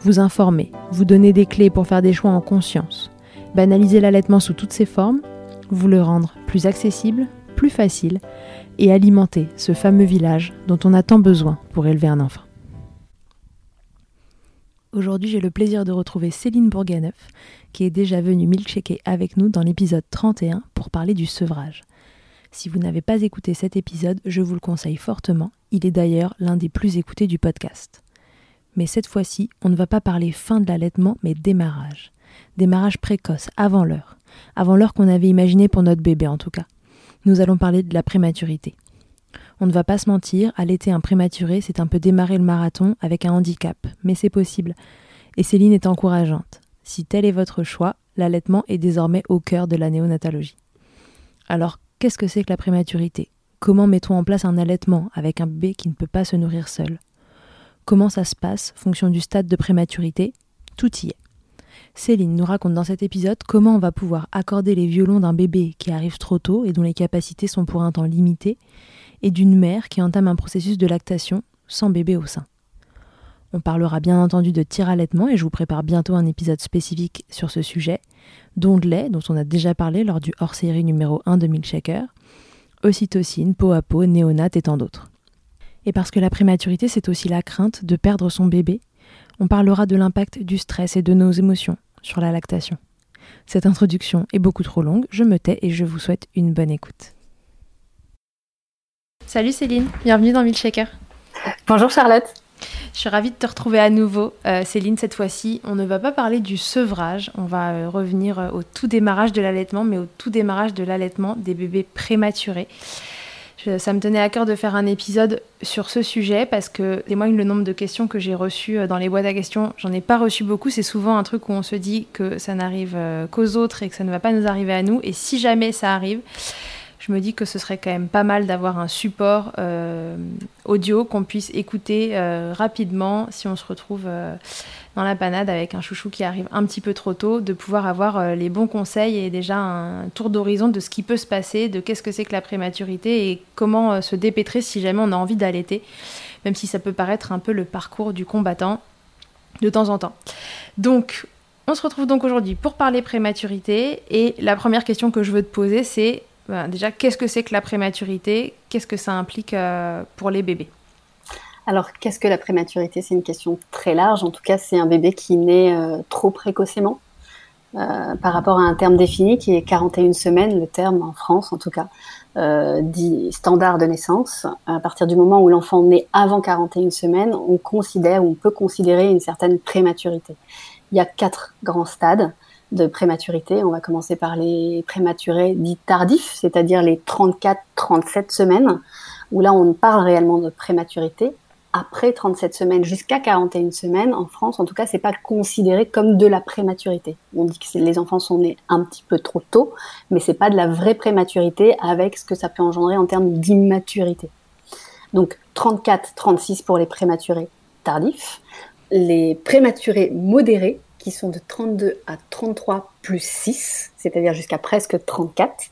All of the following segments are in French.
vous informer, vous donner des clés pour faire des choix en conscience, banaliser l'allaitement sous toutes ses formes, vous le rendre plus accessible, plus facile et alimenter ce fameux village dont on a tant besoin pour élever un enfant. Aujourd'hui, j'ai le plaisir de retrouver Céline Bourganeuf, qui est déjà venue milkshaker avec nous dans l'épisode 31 pour parler du sevrage. Si vous n'avez pas écouté cet épisode, je vous le conseille fortement. Il est d'ailleurs l'un des plus écoutés du podcast. Mais cette fois-ci, on ne va pas parler fin de l'allaitement, mais démarrage. Démarrage précoce, avant l'heure. Avant l'heure qu'on avait imaginé pour notre bébé en tout cas. Nous allons parler de la prématurité. On ne va pas se mentir, allaiter un prématuré, c'est un peu démarrer le marathon avec un handicap, mais c'est possible. Et Céline est encourageante. Si tel est votre choix, l'allaitement est désormais au cœur de la néonatologie. Alors, qu'est-ce que c'est que la prématurité? Comment mettons en place un allaitement avec un bébé qui ne peut pas se nourrir seul? Comment ça se passe, fonction du stade de prématurité Tout y est. Céline nous raconte dans cet épisode comment on va pouvoir accorder les violons d'un bébé qui arrive trop tôt et dont les capacités sont pour un temps limité, et d'une mère qui entame un processus de lactation sans bébé au sein. On parlera bien entendu de tir-allaitement et je vous prépare bientôt un épisode spécifique sur ce sujet, lait, dont on a déjà parlé lors du hors-série numéro 1 de Milkshaker, ocytocine, peau à peau, néonate et tant d'autres. Et parce que la prématurité, c'est aussi la crainte de perdre son bébé, on parlera de l'impact du stress et de nos émotions sur la lactation. Cette introduction est beaucoup trop longue, je me tais et je vous souhaite une bonne écoute. Salut Céline, bienvenue dans Milkshaker. Bonjour Charlotte. Je suis ravie de te retrouver à nouveau. Euh, Céline, cette fois-ci, on ne va pas parler du sevrage, on va euh, revenir euh, au tout démarrage de l'allaitement, mais au tout démarrage de l'allaitement des bébés prématurés ça me tenait à cœur de faire un épisode sur ce sujet parce que témoigne le nombre de questions que j'ai reçues euh, dans les boîtes à questions. J'en ai pas reçu beaucoup. C'est souvent un truc où on se dit que ça n'arrive euh, qu'aux autres et que ça ne va pas nous arriver à nous. Et si jamais ça arrive, je me dis que ce serait quand même pas mal d'avoir un support audio qu'on puisse écouter rapidement si on se retrouve dans la panade avec un chouchou qui arrive un petit peu trop tôt, de pouvoir avoir les bons conseils et déjà un tour d'horizon de ce qui peut se passer, de qu'est-ce que c'est que la prématurité et comment se dépêtrer si jamais on a envie d'allaiter, même si ça peut paraître un peu le parcours du combattant de temps en temps. Donc, on se retrouve donc aujourd'hui pour parler prématurité. Et la première question que je veux te poser, c'est ben, déjà, qu'est-ce que c'est que la prématurité? Qu'est-ce que ça implique euh, pour les bébés? Alors, qu'est-ce que la prématurité? C'est une question très large. En tout cas, c'est un bébé qui naît euh, trop précocement euh, par rapport à un terme défini qui est 41 semaines, le terme en France en tout cas, dit standard de naissance. À partir du moment où l'enfant naît avant 41 semaines, on considère, on peut considérer une certaine prématurité il y a quatre grands stades de prématurité. On va commencer par les prématurés dits tardifs, c'est-à-dire les 34-37 semaines, où là on parle réellement de prématurité. Après 37 semaines jusqu'à 41 semaines, en France, en tout cas, c'est pas considéré comme de la prématurité. On dit que les enfants sont nés un petit peu trop tôt, mais c'est pas de la vraie prématurité avec ce que ça peut engendrer en termes d'immaturité. Donc 34-36 pour les prématurés tardifs les prématurés modérés, qui sont de 32 à 33 plus 6, c'est-à-dire jusqu'à presque 34,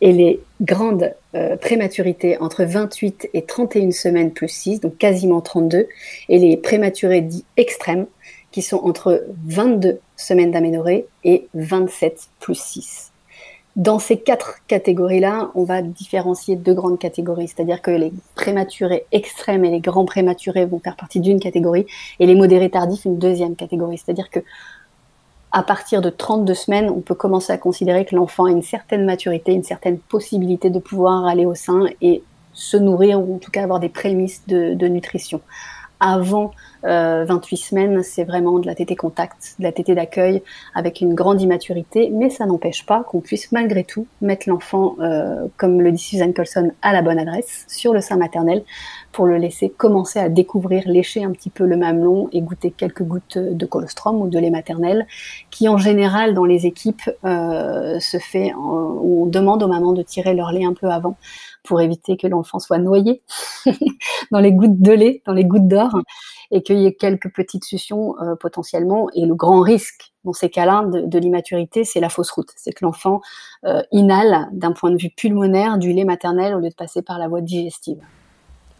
et les grandes euh, prématurités entre 28 et 31 semaines plus 6, donc quasiment 32, et les prématurés dits extrêmes, qui sont entre 22 semaines d'aménorrhée et 27 plus 6. Dans ces quatre catégories-là, on va différencier deux grandes catégories, c'est-à-dire que les prématurés extrêmes et les grands prématurés vont faire partie d'une catégorie et les modérés tardifs une deuxième catégorie. C'est-à-dire que à partir de 32 semaines, on peut commencer à considérer que l'enfant a une certaine maturité, une certaine possibilité de pouvoir aller au sein et se nourrir ou en tout cas avoir des prémices de, nutrition. Avant 28 euh, semaines, c'est vraiment de la tétée contact, de la tétée d'accueil avec une grande immaturité, mais ça n'empêche pas qu'on puisse malgré tout mettre l'enfant, euh, comme le dit Suzanne Colson, à la bonne adresse sur le sein maternel pour le laisser commencer à découvrir, lécher un petit peu le mamelon et goûter quelques gouttes de colostrum ou de lait maternel, qui en général dans les équipes euh, se fait, on demande aux mamans de tirer leur lait un peu avant pour éviter que l'enfant soit noyé dans les gouttes de lait, dans les gouttes d'or, et qu'il y ait quelques petites suctions euh, potentiellement. Et le grand risque dans ces cas-là de, l'immaturité, c'est la fausse route. C'est que l'enfant euh, inhale d'un point de vue pulmonaire du lait maternel au lieu de passer par la voie digestive.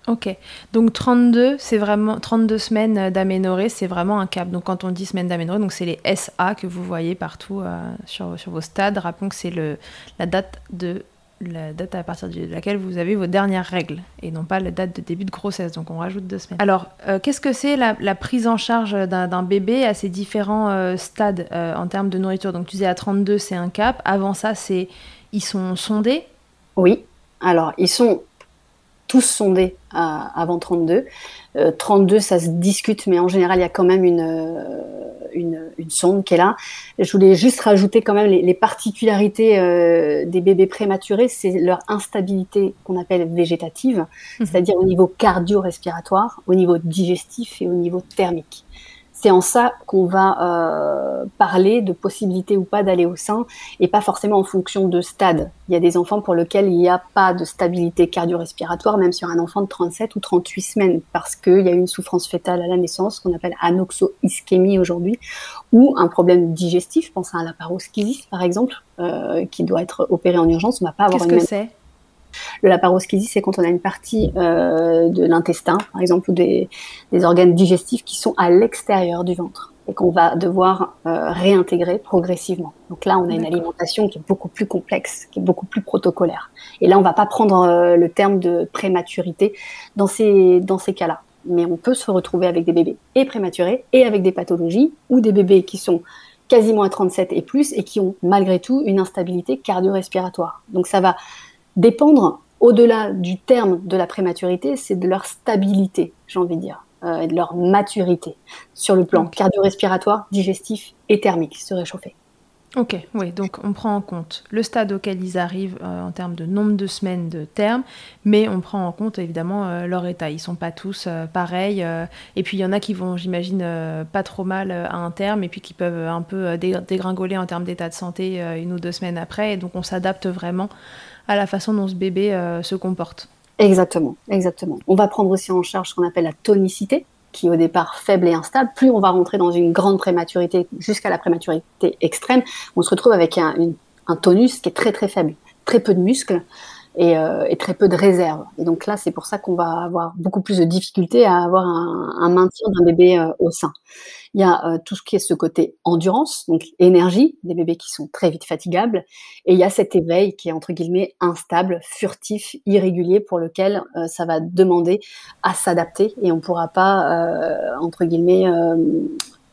Ok, donc 32, c'est vraiment 32 semaines d'aménorrhée, c'est vraiment un cap. Donc quand on dit semaines d'aménorrhée, donc c'est les SA que vous voyez partout euh, sur, sur, vos stades. Rappelons que c'est la date de la date à partir de laquelle vous avez vos dernières règles et non pas la date de début de grossesse. Donc on rajoute deux semaines. Alors, euh, qu'est-ce que c'est la, prise en charge d'un bébé à ces différents euh, stades euh, en termes de nourriture? Donc tu disais à 32, c'est un cap. Avant ça, c'est ils sont sondés? Oui. Alors, ils sont tous sondés avant 32. 32, ça se discute, mais en général, il y a quand même une, une, sonde qui est là. Je voulais juste rajouter quand même les, particularités euh, des bébés prématurés, c'est leur instabilité qu'on appelle végétative, mhm. c'est-à-dire au niveau cardio-respiratoire, au niveau digestif et au niveau thermique c'est en ça qu'on va euh, parler de possibilité ou pas d'aller au sein et pas forcément en fonction de stade. Il y a des enfants pour lesquels il n'y a pas de stabilité cardio-respiratoire, même sur un enfant de 37 ou 38 semaines, parce qu'il y a une souffrance fétale à la naissance qu'on appelle anoxo-ischémie aujourd'hui, ou un problème digestif, pense à un laparoschisis par exemple, euh, qui doit être opéré en urgence. On va pas avoir Qu'est-ce que c'est? Le laparoschisie, c'est quand on a une partie euh, de l'intestin, par exemple, ou des, organes digestifs qui sont à l'extérieur du ventre et qu'on va devoir euh, réintégrer progressivement. Donc là, on a une alimentation qui est beaucoup plus complexe, qui est beaucoup plus protocolaire. Et là, on va pas prendre euh, le terme de prématurité dans ces, dans ces cas-là. Mais on peut se retrouver avec des bébés et prématurés et avec des pathologies ou des bébés qui sont quasiment à 37 et plus et qui ont malgré tout une instabilité cardio-respiratoire. Donc ça va dépendre, au-delà du terme de la prématurité, c'est de leur stabilité, j'ai envie de dire, euh, et de leur maturité sur le plan cardio-respiratoire, digestif et thermique, se réchauffer. Ok, oui, donc on prend en compte le stade auquel ils arrivent euh, en termes de nombre de semaines de terme, mais on prend en compte évidemment euh, leur état. Ils sont pas tous pareils, et puis il y en a qui vont, j'imagine, pas trop mal à un terme, et puis qui peuvent un peu dégringoler en termes d'état de santé une ou deux semaines après, et donc on s'adapte vraiment à la façon dont ce bébé se comporte. Exactement, exactement. On va prendre aussi en charge ce qu'on appelle la tonicité, qui est au départ faible et instable. Plus on va rentrer dans une grande prématurité, jusqu'à la prématurité extrême, on se retrouve avec un, tonus qui est très très faible, très peu de muscles et, euh, et, très peu de réserve. Et donc là, c'est pour ça qu'on va avoir beaucoup plus de difficultés à avoir un, un maintien d'un bébé euh, au sein. Il y a euh, tout ce qui est ce côté endurance, donc énergie, des bébés qui sont très vite fatigables, et il y a cet éveil qui est entre guillemets instable, furtif, irrégulier, pour lequel euh, ça va demander à s'adapter. Et on ne pourra pas entre guillemets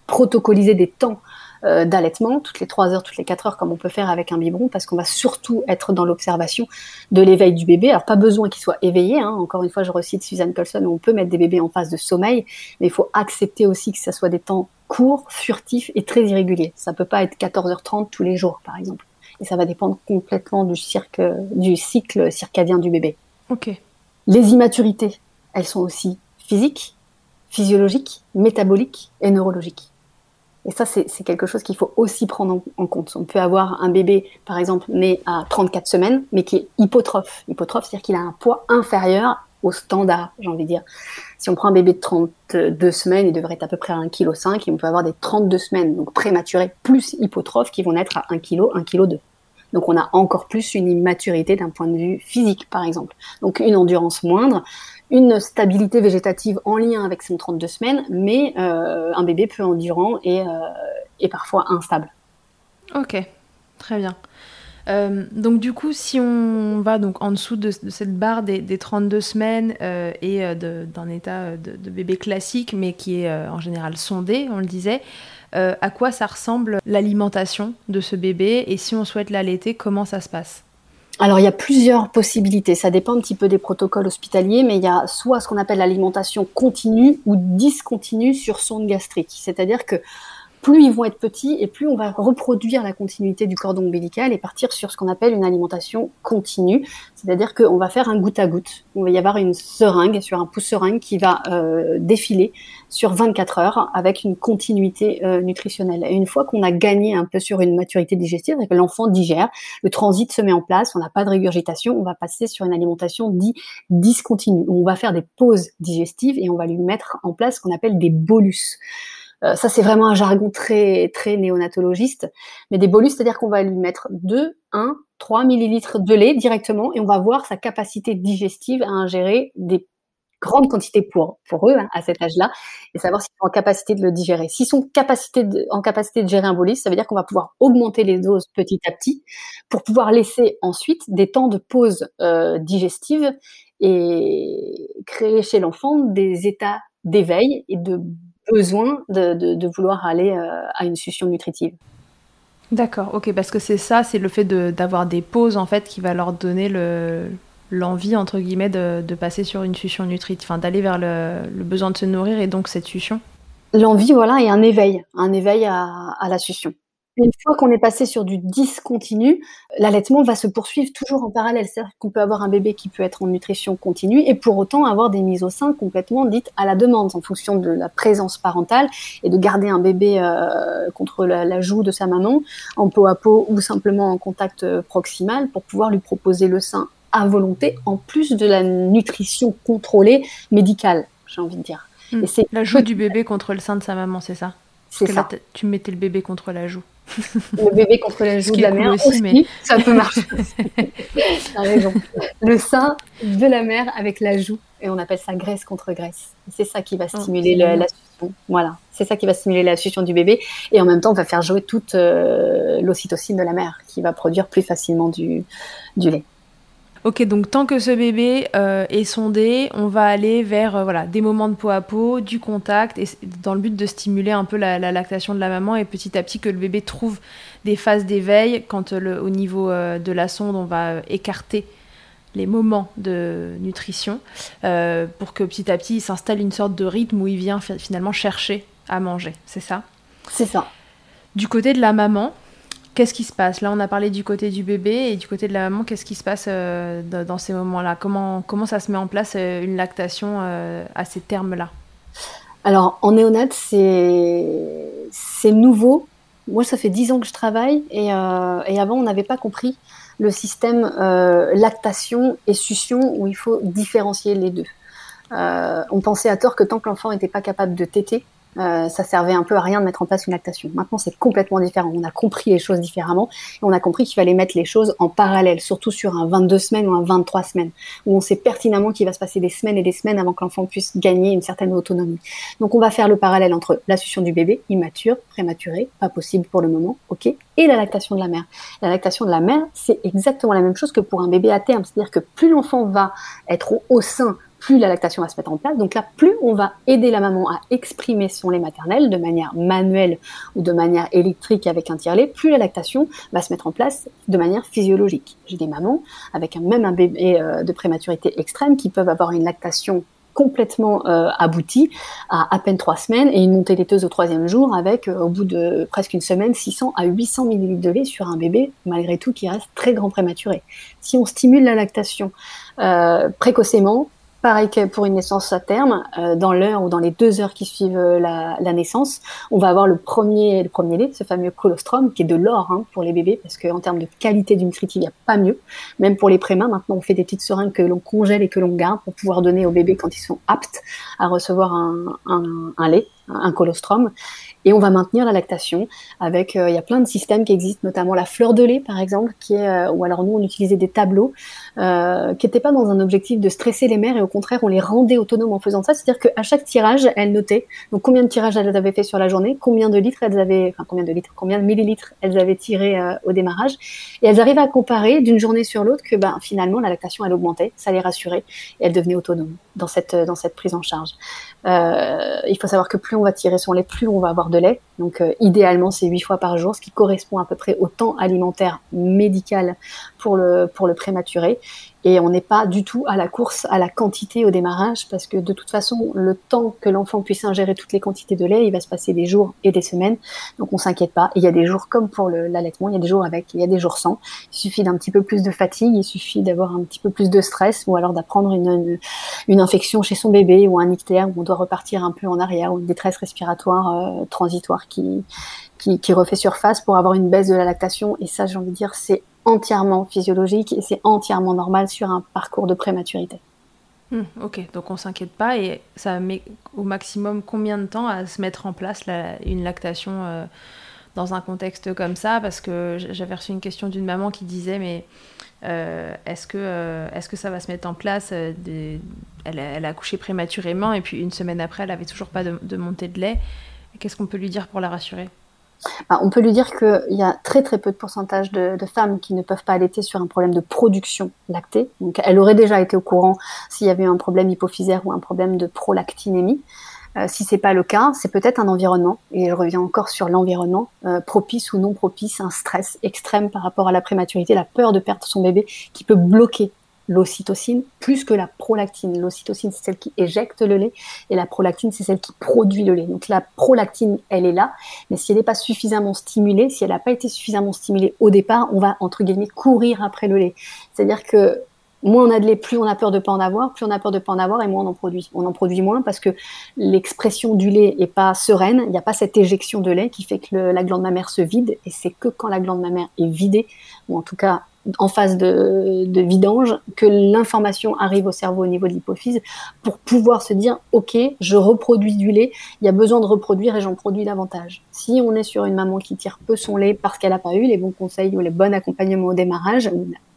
protocoliser des temps euh, d'allaitement, toutes les 3 heures, toutes les 4 heures, comme on peut faire avec un biberon, parce qu'on va surtout être dans l'observation de l'éveil du bébé. Alors, pas besoin qu'il soit éveillé. Hein. Encore une fois, je recite Suzanne Colson, on peut mettre des bébés en phase de sommeil, mais il faut accepter aussi que ce soit des temps courts, furtifs et très irréguliers. Ça peut pas être 14h30 tous les jours, par exemple. Et ça va dépendre complètement du, cirque, du cycle circadien du bébé. Ok. Les immaturités, elles sont aussi physiques, physiologiques, métaboliques et neurologiques. Et ça, c'est quelque chose qu'il faut aussi prendre en, compte. On peut avoir un bébé, par exemple, né à 34 semaines, mais qui est hypotrophe. Hypotrophe, c'est-à-dire qu'il a un poids inférieur au standard, j'ai envie de dire. Si on prend un bébé de 32 semaines, il devrait être à peu près à 1,5 kg, et on peut avoir des 32 semaines, donc prématurés, plus hypotrophes, qui vont naître à 1 kg, 1 kg 2. Donc on a encore plus une immaturité d'un point de vue physique, par exemple. Donc une endurance moindre, une stabilité végétative en lien avec son 32 semaines, mais euh, un bébé peu endurant et, euh, parfois instable. Ok, très bien. Euh, donc du coup, si on va donc en dessous de, cette barre des, 32 semaines et d'un état de, bébé classique, mais qui est en général sondé, on le disait, à quoi ça ressemble l'alimentation de ce bébé? Et si on souhaite l'allaiter, comment ça se passe? Alors il y a plusieurs possibilités, ça dépend un petit peu des protocoles hospitaliers, mais il y a soit ce qu'on appelle l'alimentation continue ou discontinue sur sonde gastrique, c'est-à-dire que plus ils vont être petits et plus on va reproduire la continuité du cordon ombilical et partir sur ce qu'on appelle une alimentation continue. C'est-à-dire qu'on va faire un goutte à goutte. On va y avoir une seringue, sur un pouce seringue qui va euh, défiler sur 24 heures avec une continuité euh, nutritionnelle. Et une fois qu'on a gagné un peu sur une maturité digestive, que l'enfant digère, le transit se met en place, on n'a pas de régurgitation, on va passer sur une alimentation dit discontinue. On va faire des pauses digestives et on va lui mettre en place ce qu'on appelle des bolus. Euh, ça, c'est vraiment un jargon très très néonatologiste. Mais des bolus, c'est-à-dire qu'on va lui mettre 2, 1, 3 millilitres de lait directement et on va voir sa capacité digestive à ingérer des grandes quantités pour, pour eux hein, à cet âge-là et savoir s'ils sont en capacité de le digérer. S'ils sont capacité en capacité de gérer un bolus, ça veut dire qu'on va pouvoir augmenter les doses petit à petit pour pouvoir laisser ensuite des temps de pause euh, digestive et créer chez l'enfant des états d'éveil et de besoin de, vouloir aller euh, à une succion nutritive. D'accord, ok, parce que c'est ça, c'est le fait d'avoir des pauses en fait qui va leur donner le, l'envie entre guillemets de, passer sur une succion nutritive, enfin d'aller vers le, besoin de se nourrir et donc cette succion. L'envie, voilà, et un éveil, un éveil à, à la succion. Une fois qu'on est passé sur du discontinu, l'allaitement va se poursuivre toujours en parallèle. C'est-à-dire qu'on peut avoir un bébé qui peut être en nutrition continue et pour autant avoir des mises au sein complètement dites à la demande en fonction de la présence parentale et de garder un bébé euh, contre la, joue de sa maman en peau à peau ou simplement en contact euh, proximal pour pouvoir lui proposer le sein à volonté en plus de la nutrition contrôlée médicale, j'ai envie de dire. Hmm. la joue du bébé contre le sein de sa maman, c'est ça? C'est ça. tu mettais le bébé contre la joue. Le bébé contre la joue de la mère aussi, mais... ça peut marcher. T'as raison. Le sein de la mère avec la joue, et on appelle ça graisse contre graisse. C'est ça qui va oh, stimuler la succion. Voilà, c'est ça qui va stimuler la succion du bébé, et en même temps, on va faire jouer toute euh, l'ocytocine de la mère, qui va produire plus facilement du, du lait. Ok, donc tant que ce bébé euh, est sondé, on va aller vers euh, voilà, des moments de peau à peau, du contact, et dans le but de stimuler un peu la, lactation de la maman et petit à petit que le bébé trouve des phases d'éveil quand euh, au niveau de la sonde, on va écarter les moments de nutrition pour que petit à petit il s'installe une sorte de rythme où il vient finalement chercher à manger. C'est ça? C'est ça. Du côté de la maman, Qu'est-ce qui se passe Là, on a parlé du côté du bébé et du côté de la maman. Qu'est-ce qui se passe euh, dans ces moments-là comment, comment ça se met en place euh, une lactation euh, à ces termes-là Alors, en néonat, c'est nouveau. Moi, ça fait dix ans que je travaille et, et avant, on n'avait pas compris le système lactation et succion où il faut différencier les deux. on pensait à tort que tant que l'enfant n'était pas capable de téter, euh, ça servait un peu à rien de mettre en place une lactation. Maintenant, c'est complètement différent. On a compris les choses différemment et on a compris qu'il fallait mettre les choses en parallèle, surtout sur un 22 semaines ou un 23 semaines, où on sait pertinemment qu'il va se passer des semaines et des semaines avant que l'enfant puisse gagner une certaine autonomie. Donc, on va faire le parallèle entre la succion du bébé, immature, prématuré, pas possible pour le moment, ok, et la lactation de la mère. La lactation de la mère, c'est exactement la même chose que pour un bébé à terme, c'est-à-dire que plus l'enfant va être au sein plus la lactation va se mettre en place. Donc là, plus on va aider la maman à exprimer son lait maternel de manière manuelle ou de manière électrique avec un tire-lait, plus la lactation va se mettre en place de manière physiologique. J'ai des mamans avec un, même un bébé euh, de prématurité extrême qui peuvent avoir une lactation complètement euh, aboutie à à peine trois semaines et une montée laiteuse au troisième jour avec euh, au bout de presque une semaine 600 à 800 millilitres de lait sur un bébé malgré tout qui reste très grand prématuré. Si on stimule la lactation précocement, Pareil que pour une naissance à terme, euh, dans l'heure ou dans les deux heures qui suivent euh, la, naissance, on va avoir le premier, le premier lait, ce fameux colostrum, qui est de l'or hein, pour les bébés, parce qu'en termes de qualité du nutritif, il n'y a pas mieux. Même pour les prémains, maintenant on fait des petites seringues que l'on congèle et que l'on garde pour pouvoir donner aux bébés quand ils sont aptes à recevoir un, un, un lait, un colostrum. Et on va maintenir la lactation avec, euh, il y a plein de systèmes qui existent, notamment la fleur de lait par exemple, qui est, euh, ou alors nous on utilisait des tableaux euh, qui n'étaient pas dans un objectif de stresser les mères et au contraire on les rendait autonomes en faisant ça, c'est-à-dire qu'à chaque tirage elles notaient donc combien de tirages elles avaient fait sur la journée, combien de litres elles avaient, enfin combien de litres, combien de millilitres elles avaient tiré au démarrage, et elles arrivaient à comparer d'une journée sur l'autre que ben finalement la lactation elle augmentait, ça les rassurait et elles devenaient autonomes dans cette dans cette prise en charge. Il faut savoir que plus on va tirer son lait, plus on va avoir de lait. Donc euh, idéalement, c'est 8 fois par jour, ce qui correspond à peu près au temps alimentaire médical pour le, pour le prématuré et on n'est pas du tout à la course à la quantité au démarrage parce que de toute façon le temps que l'enfant puisse ingérer toutes les quantités de lait il va se passer des jours et des semaines. Donc on s'inquiète pas. Il y a des jours comme pour l'allaitement il y a des jours avec il y a des jours sans. Il suffit d'un petit peu plus de fatigue il suffit d'avoir un petit peu plus de stress ou alors d'apprendre une, une, infection chez son bébé ou un ictère où on doit repartir un peu en arrière ou une détresse respiratoire euh, transitoire qui, qui qui refait surface pour avoir une baisse de la lactation. Et ça j'ai envie de dire c'est entièrement physiologique et c'est entièrement normal sur un parcours de prématurité. Hmm, ok, donc on s'inquiète pas et ça met au maximum combien de temps à se mettre en place une lactation euh, dans un contexte comme ça? Parce que j'avais reçu une question d'une maman qui disait mais euh, est-ce que, euh, que ça va se mettre en place elle, a accouché prématurément et puis une semaine après elle avait toujours pas de montée de lait. Qu'est-ce qu'on peut lui dire pour la rassurer? Bah, on peut lui dire qu'il y a très très peu de pourcentage de, femmes qui ne peuvent pas allaiter sur un problème de production lactée. Donc elle aurait déjà été au courant s'il y avait un problème hypophysaire ou un problème de prolactinémie. Euh, si c'est pas le cas, c'est peut-être un environnement, et je reviens encore sur l'environnement, euh, propice ou non propice, un stress extrême par rapport à la prématurité, la peur de perdre son bébé, qui peut bloquer l'ocytocine plus que la prolactine. L'ocytocine, c'est celle qui éjecte le lait et la prolactine, c'est celle qui produit le lait. Donc la prolactine, elle est là, mais si elle n'est pas suffisamment stimulée, si elle n'a pas été suffisamment stimulée au départ, on va, entre guillemets, courir après le lait. C'est-à-dire que moins on a de lait, plus on a peur de pas en avoir, plus on a peur de pas en avoir et moins on en produit. On en produit moins parce que l'expression du lait est pas sereine, il n'y a pas cette éjection de lait qui fait que la glande mammaire se vide et c'est que quand la glande mammaire est vidée, ou en tout cas en phase de, de vidange que l'information arrive au cerveau au niveau de l'hypophyse pour pouvoir se dire ok je reproduis du lait il y a besoin de reproduire et j'en produis davantage. Si on est sur une maman qui tire peu son lait parce qu'elle n'a pas eu les bons conseils ou les bons accompagnements au démarrage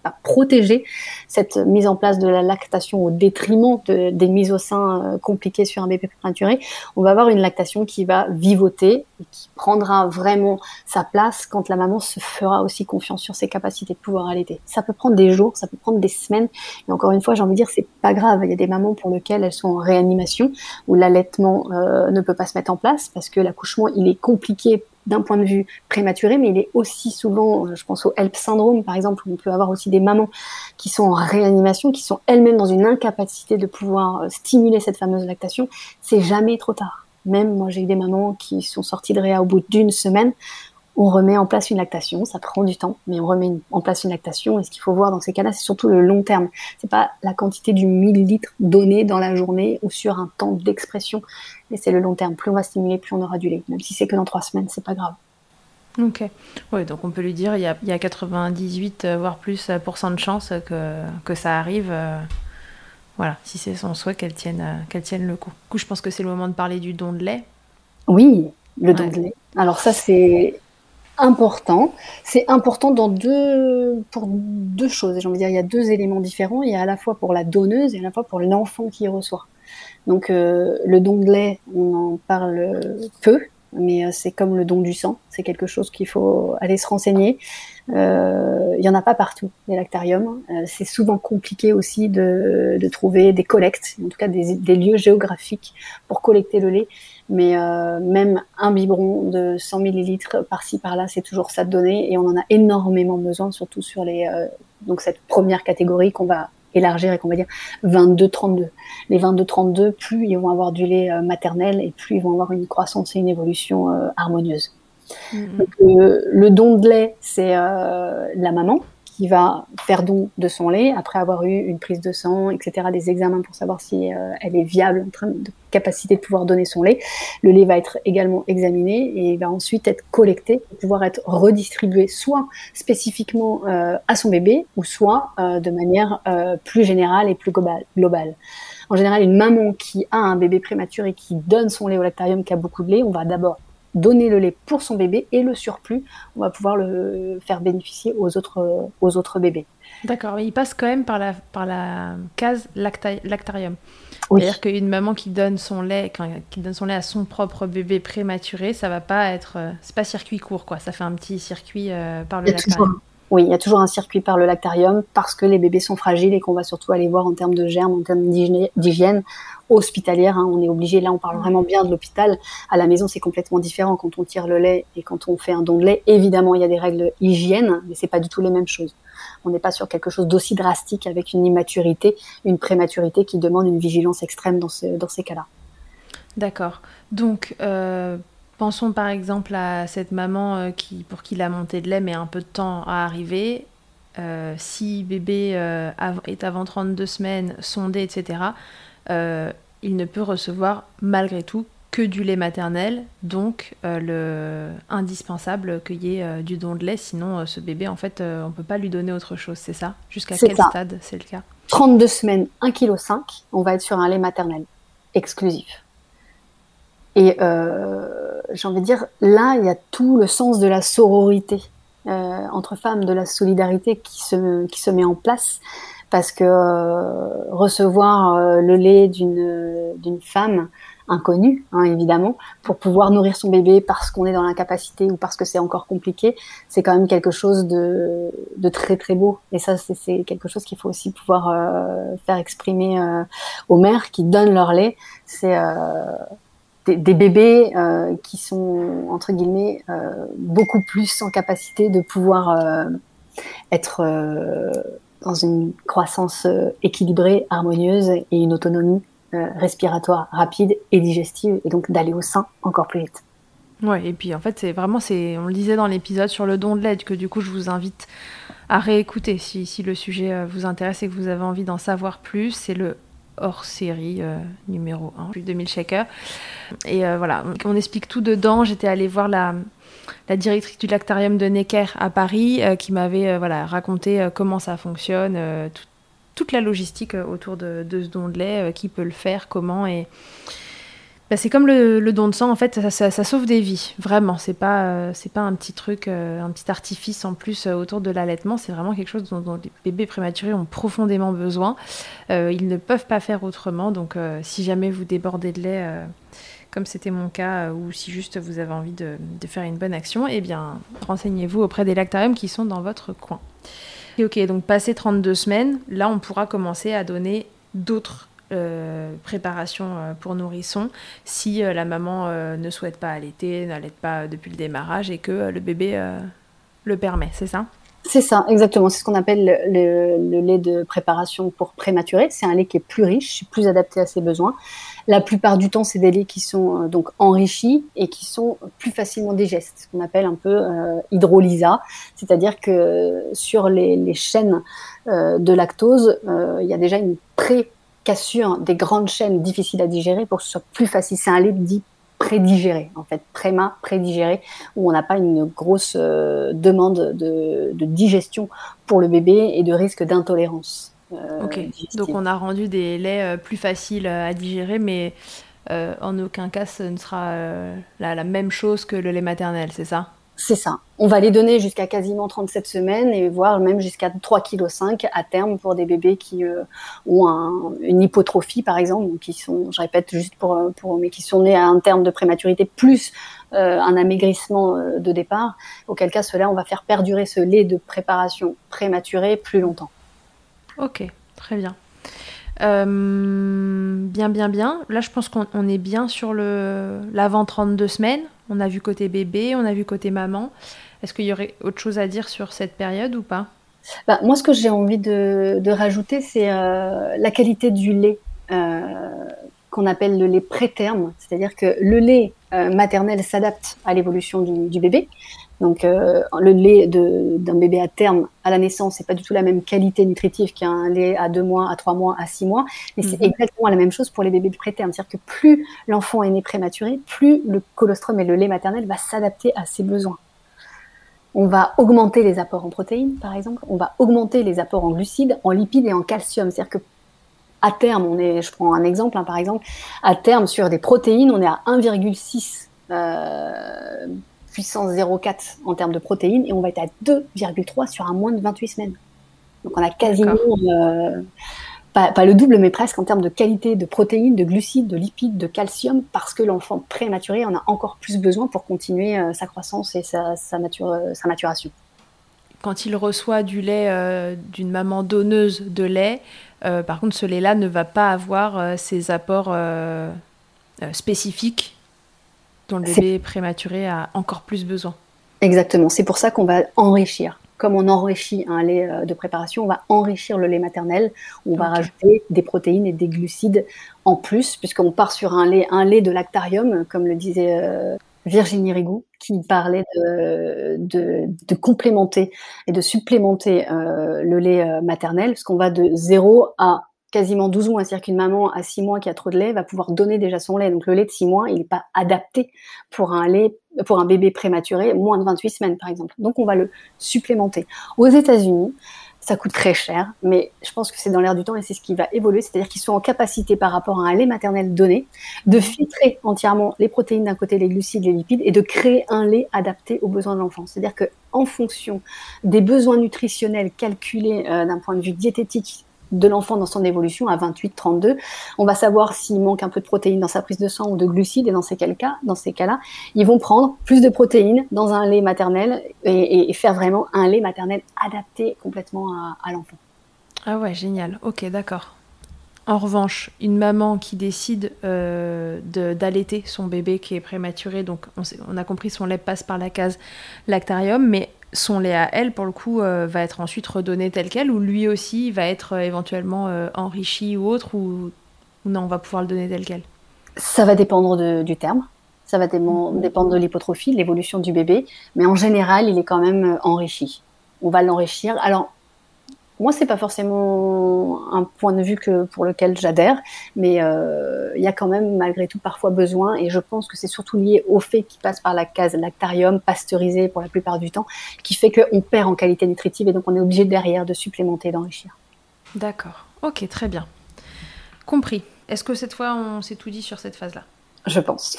à protéger cette mise en place de la lactation au détriment de, des mises au sein euh, compliquées sur un bébé prématuré, on va avoir une lactation qui va vivoter et qui prendra vraiment sa place quand la maman se fera aussi confiance sur ses capacités de pouvoir allaiter. Ça peut prendre des jours, ça peut prendre des semaines. Et encore une fois, j'ai envie de dire, c'est pas grave. Il y a des mamans pour lesquelles elles sont en réanimation où l'allaitement euh, ne peut pas se mettre en place parce que l'accouchement il est compliqué d'un point de vue prématuré, mais il est aussi souvent, euh, je pense au HELP syndrome par exemple, où on peut avoir aussi des mamans qui sont en réanimation, qui sont elles-mêmes dans une incapacité de pouvoir euh, stimuler cette fameuse lactation. C'est jamais trop tard. Même moi, j'ai eu des mamans qui sont sorties de réa au bout d'une semaine on remet en place une lactation, ça prend du temps, mais on remet en place une lactation. Et ce qu'il faut voir dans ces cas-là, c'est surtout le long terme. C'est pas la quantité du millilitre donné dans la journée ou sur un temps d'expression, mais c'est le long terme. Plus on va stimuler, plus on aura du lait. Même si c'est que dans trois semaines, c'est pas grave. Ok. Oui, donc on peut lui dire il y a, il y a 98 voire plus de chances que, que ça arrive. voilà, si c'est son souhait qu'elle tienne, qu'elle tienne le coup. Du coup, je pense que c'est le moment de parler du don de lait. Oui, le don de lait. Alors ça, c'est important. C'est important dans deux, pour deux choses. J'ai envie de dire, il y a deux éléments différents. Il y a à la fois pour la donneuse et à la fois pour l'enfant qui reçoit. Donc euh, le don de lait, on en parle peu, mais euh, c'est comme le don du sang. C'est quelque chose qu'il faut aller se renseigner. Euh, il n'y en a pas partout, les lactariums. c'est souvent compliqué aussi de, de, trouver des collectes, en tout cas des, des lieux géographiques pour collecter le lait. Mais euh, même un biberon de 100 millilitres par-ci par-là, c'est toujours ça de donner et on en a énormément besoin, surtout sur les euh, donc cette première catégorie qu'on va élargir et qu'on va dire 22-32. Les 22-32, plus ils vont avoir du lait euh, maternel et plus ils vont avoir une croissance et une évolution harmonieuse. Mm-hmm. Donc, le don de lait, c'est la maman qui va faire don de son lait après avoir eu une prise de sang, etc., des examens pour savoir si euh, elle est viable en train de capacité de pouvoir donner son lait. Le lait va être également examiné et va ensuite être collecté pour pouvoir être redistribué soit spécifiquement euh, à son bébé ou soit euh, de manière plus générale et plus globale. En général, une maman qui a un bébé prématuré qui donne son lait au lactarium, qui a beaucoup de lait, on va d'abord donner le lait pour son bébé et le surplus, on va pouvoir le faire bénéficier aux autres, aux autres bébés. D'accord, mais il passe quand même par la, par la case lactarium. C'est-à-dire qu'une maman qui donne son lait, qui donne son lait à son propre bébé prématuré, ça va pas être, euh, c'est pas circuit court quoi, ça fait un petit circuit euh, par le lactarium. Oui, il y a toujours un circuit par le lactarium parce que les bébés sont fragiles et qu'on va surtout aller voir en termes de germes, en termes d'hygiène hospitalière. Hein. On est obligé, là on parle vraiment bien de l'hôpital. À la maison c'est complètement différent quand on tire le lait et quand on fait un don de lait. Évidemment il y a des règles hygiène, mais c'est pas du tout les mêmes choses. On n'est pas sur quelque chose d'aussi drastique avec une immaturité, une prématurité qui demande une vigilance extrême dans, dans ces cas-là. D'accord. Donc, euh, Pensons par exemple à cette maman euh, qui, pour qui la montée de lait met un peu de temps à arriver. Euh, si bébé euh, est avant 32 semaines, sondé, etc., il ne peut recevoir malgré tout que du lait maternel, donc le indispensable qu'il y ait du don de lait, sinon ce bébé, en fait, on ne peut pas lui donner autre chose, c'est ça? Jusqu'à quel stade c'est le cas? 32 semaines, 1,5 kg, on va être sur un lait maternel exclusif. Et euh, j'ai envie de dire, là, il y a tout le sens de la sororité euh, entre femmes, de la solidarité qui se, qui se met en place. Parce que euh, recevoir euh, le lait d'une, femme inconnue, hein, évidemment, pour pouvoir nourrir son bébé parce qu'on est dans l'incapacité ou parce que c'est encore compliqué, c'est quand même quelque chose de, de très très beau. Et ça, c'est, quelque chose qu'il faut aussi pouvoir euh, faire exprimer aux mères qui donnent leur lait. C'est des, bébés qui sont entre guillemets beaucoup plus en capacité de pouvoir être dans une croissance équilibrée, harmonieuse et une autonomie respiratoire rapide et digestive, et donc d'aller au sein encore plus vite. Ouais, et puis en fait, c'est vraiment, c'est, on le disait dans l'épisode sur le don de l'aide, que du coup, je vous invite à réécouter si, si le sujet vous intéresse et que vous avez envie d'en savoir plus. C'est le hors série euh, numéro 1, plus de 2000 shakers. Et euh, voilà, on explique tout dedans. J'étais allée voir la, la directrice du lactarium de Necker à Paris euh, qui m'avait voilà, raconté comment ça fonctionne, toute la logistique autour de, ce don de lait, qui peut le faire, comment. Et, bah, c'est comme le, don de sang, en fait, ça, sauve des vies, vraiment. C'est pas, euh, pas un petit truc, euh, un petit artifice en plus euh, autour de l'allaitement. C'est vraiment quelque chose dont, les bébés prématurés ont profondément besoin. ils ne peuvent pas faire autrement. Donc, si jamais vous débordez de lait, comme c'était mon cas, ou si juste vous avez envie de, faire une bonne action, eh bien, renseignez-vous auprès des lactariums qui sont dans votre coin. Et ok, donc passé 32 semaines, là, on pourra commencer à donner d'autres euh, préparation euh, pour nourrisson si euh, la maman ne souhaite pas allaiter, n'allaite pas depuis le démarrage et que le bébé le permet, c'est ça? C'est ça, exactement. C'est ce qu'on appelle le, lait de préparation pour prématuré. C'est un lait qui est plus riche, plus adapté à ses besoins. La plupart du temps, c'est des laits qui sont donc enrichis et qui sont plus facilement digestes, ce qu'on appelle un peu hydrolysa. C'est-à-dire que sur les, chaînes de lactose, il y a déjà une pré cassure des grandes chaînes difficiles à digérer pour que ce soit plus facile. C'est un lait dit prédigéré, en fait, préma, prédigéré, où on n'a pas une grosse demande de, digestion pour le bébé et de risque d'intolérance. Ok, donc on a rendu des laits plus faciles à digérer, mais en aucun cas ce ne sera la même chose que le lait maternel, c'est ça? C'est ça. On va les donner jusqu'à quasiment 37 semaines et voire même jusqu'à 3,5 kg à terme pour des bébés qui euh, ont une hypotrophie, par exemple, qui sont, je répète juste pour, pour mais qui sont nés à un terme de prématurité plus euh, un amaigrissement euh, de départ. Auquel cas, cela, on va faire perdurer ce lait de préparation prématuré plus longtemps. Ok, très bien. bien, bien, bien. Là, je pense qu'on est bien sur le l'avant 32 semaines. On a vu côté bébé, on a vu côté maman. Est-ce qu'il y aurait autre chose à dire sur cette période ou pas? Bah, Moi, ce que j'ai envie de, rajouter, c'est euh, la qualité du lait euh, qu'on appelle le lait préterme. C'est-à-dire que le lait euh, maternel s'adapte à l'évolution du, bébé. Donc, euh, le lait d'un bébé à terme à la naissance, c'est pas du tout la même qualité nutritive qu'un lait à deux mois, à trois mois, à six mois, mais c'est mhm. exactement la même chose pour les bébés de préterme. C'est-à-dire que plus l'enfant est né prématuré, plus le colostrum et le lait maternel va s'adapter à ses besoins. On va augmenter les apports en protéines, par exemple. On va augmenter les apports en glucides, en lipides et en calcium. C'est-à-dire que à terme, on est, je prends un exemple, hein, par exemple, à terme sur des protéines, on est à 1,6 euh, puissance 0,4 en termes de protéines et on va être à 2,3 sur un moins de 28 semaines. Donc on a quasiment, euh, pas, le double, mais presque en termes de qualité de protéines, de glucides, de lipides, de calcium, parce que l'enfant prématuré en a encore plus besoin pour continuer euh, sa croissance et sa, sa, sa, maturation. Quand il reçoit du lait euh, d'une maman donneuse de lait, par contre ce lait-là ne va pas avoir ses apports spécifiques dont le bébé prématuré a encore plus besoin. Exactement, c'est pour ça qu'on va enrichir. Comme on enrichit un lait euh, de préparation, on va enrichir le lait maternel, on va rajouter des protéines et des glucides en plus, puisqu'on part sur un lait, un lait de lactarium, comme le disait euh, Virginie Rigou, qui parlait de, de, complémenter et de supplémenter euh, le lait maternel, parce qu'on va de 0 à quasiment 12 mois. C'est-à-dire qu'une maman à 6 mois qui a trop de lait va pouvoir donner déjà son lait. Donc le lait de 6 mois, il n'est pas adapté pour un bébé prématuré, moins de 28 semaines par exemple. Donc on va le supplémenter. Aux États-Unis, ça coûte très cher, mais je pense que c'est dans l'air du temps et c'est ce qui va évoluer. C'est-à-dire qu'ils sont en capacité par rapport à un lait maternel donné de filtrer entièrement les protéines d'un côté, les glucides, les lipides et de créer un lait adapté aux besoins de l'enfant. C'est-à-dire que en fonction des besoins nutritionnels calculés euh, d'un point de vue diététique de l'enfant dans son évolution à 28-32. On va savoir s'il manque un peu de protéines dans sa prise de sang ou de glucides et dans ces cas, dans ces cas-là, ils vont prendre plus de protéines dans un lait maternel et, faire vraiment un lait maternel adapté complètement à, l'enfant. Ah ouais, génial. Ok, d'accord. En revanche, une maman qui décide euh, d'allaiter son bébé qui est prématuré, donc on, on, a compris son lait passe par la case lactarium, mais son lait à elle, pour le coup, euh, va être ensuite redonné tel quel, ou lui aussi va être euh, éventuellement euh, enrichi ou autre, ou, non, on va pouvoir le donner tel quel? Ça va dépendre du terme, ça va dépendre de l'hypotrophie, de l'évolution du bébé, mais en général, il est quand même enrichi. On va l'enrichir. Alors, moi, c'est pas forcément un point de vue que, pour lequel j'adhère, mais euh, il y a quand même malgré tout parfois besoin, et je pense que c'est surtout lié au fait qu'il passe par la case lactarium, pasteurisé pour la plupart du temps, qui fait qu'on perd en qualité nutritive et donc on est obligé derrière de supplémenter, d'enrichir. D'accord, ok, très bien. Compris. Est-ce que cette fois on s'est tout dit sur cette phase-là? Je pense.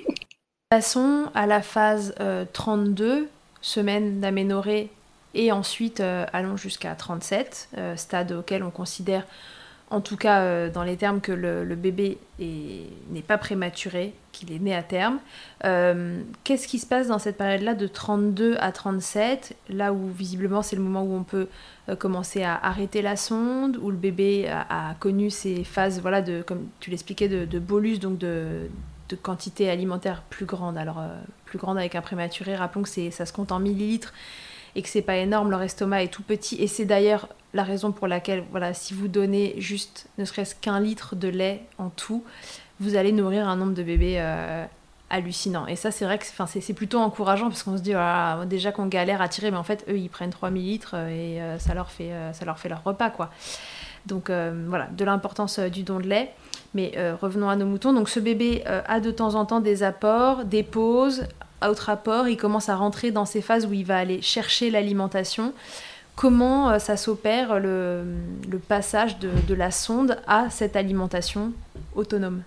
Passons à la phase 32, euh, semaine d'aménorrhée et ensuite euh, allons jusqu'à 37, euh, stade auquel on considère, en tout cas euh, dans les termes, que le, bébé n'est pas prématuré, qu'il est né à terme. Qu'est-ce qui se passe dans cette période-là de 32 à 37, là où visiblement c'est le moment où on peut commencer à arrêter la sonde, où le bébé a, connu ces phases, voilà, de, comme tu l'expliquais, de, bolus, donc de, de quantité alimentaire plus grande. Alors, plus grande avec un prématuré, rappelons que ça se compte en millilitres et que c'est pas énorme, leur estomac est tout petit. Et c'est d'ailleurs la raison pour laquelle, voilà, si vous donnez juste ne serait-ce qu'un litre de lait en tout, vous allez nourrir un nombre de bébés euh, hallucinant. Et ça, c'est vrai que c'est plutôt encourageant parce qu'on se dit, déjà qu'on galère à tirer, mais en fait, eux, ils prennent 3000 litres et euh, ça, leur fait, euh, ça leur fait leur repas, quoi. Donc voilà, de l'importance du don de lait. Mais revenons à nos moutons. Donc ce bébé a de temps en temps des apports, des pauses, autre apport, il commence à rentrer dans ces phases où il va aller chercher l'alimentation. Comment ça s'opère le, passage de la sonde à cette alimentation autonome?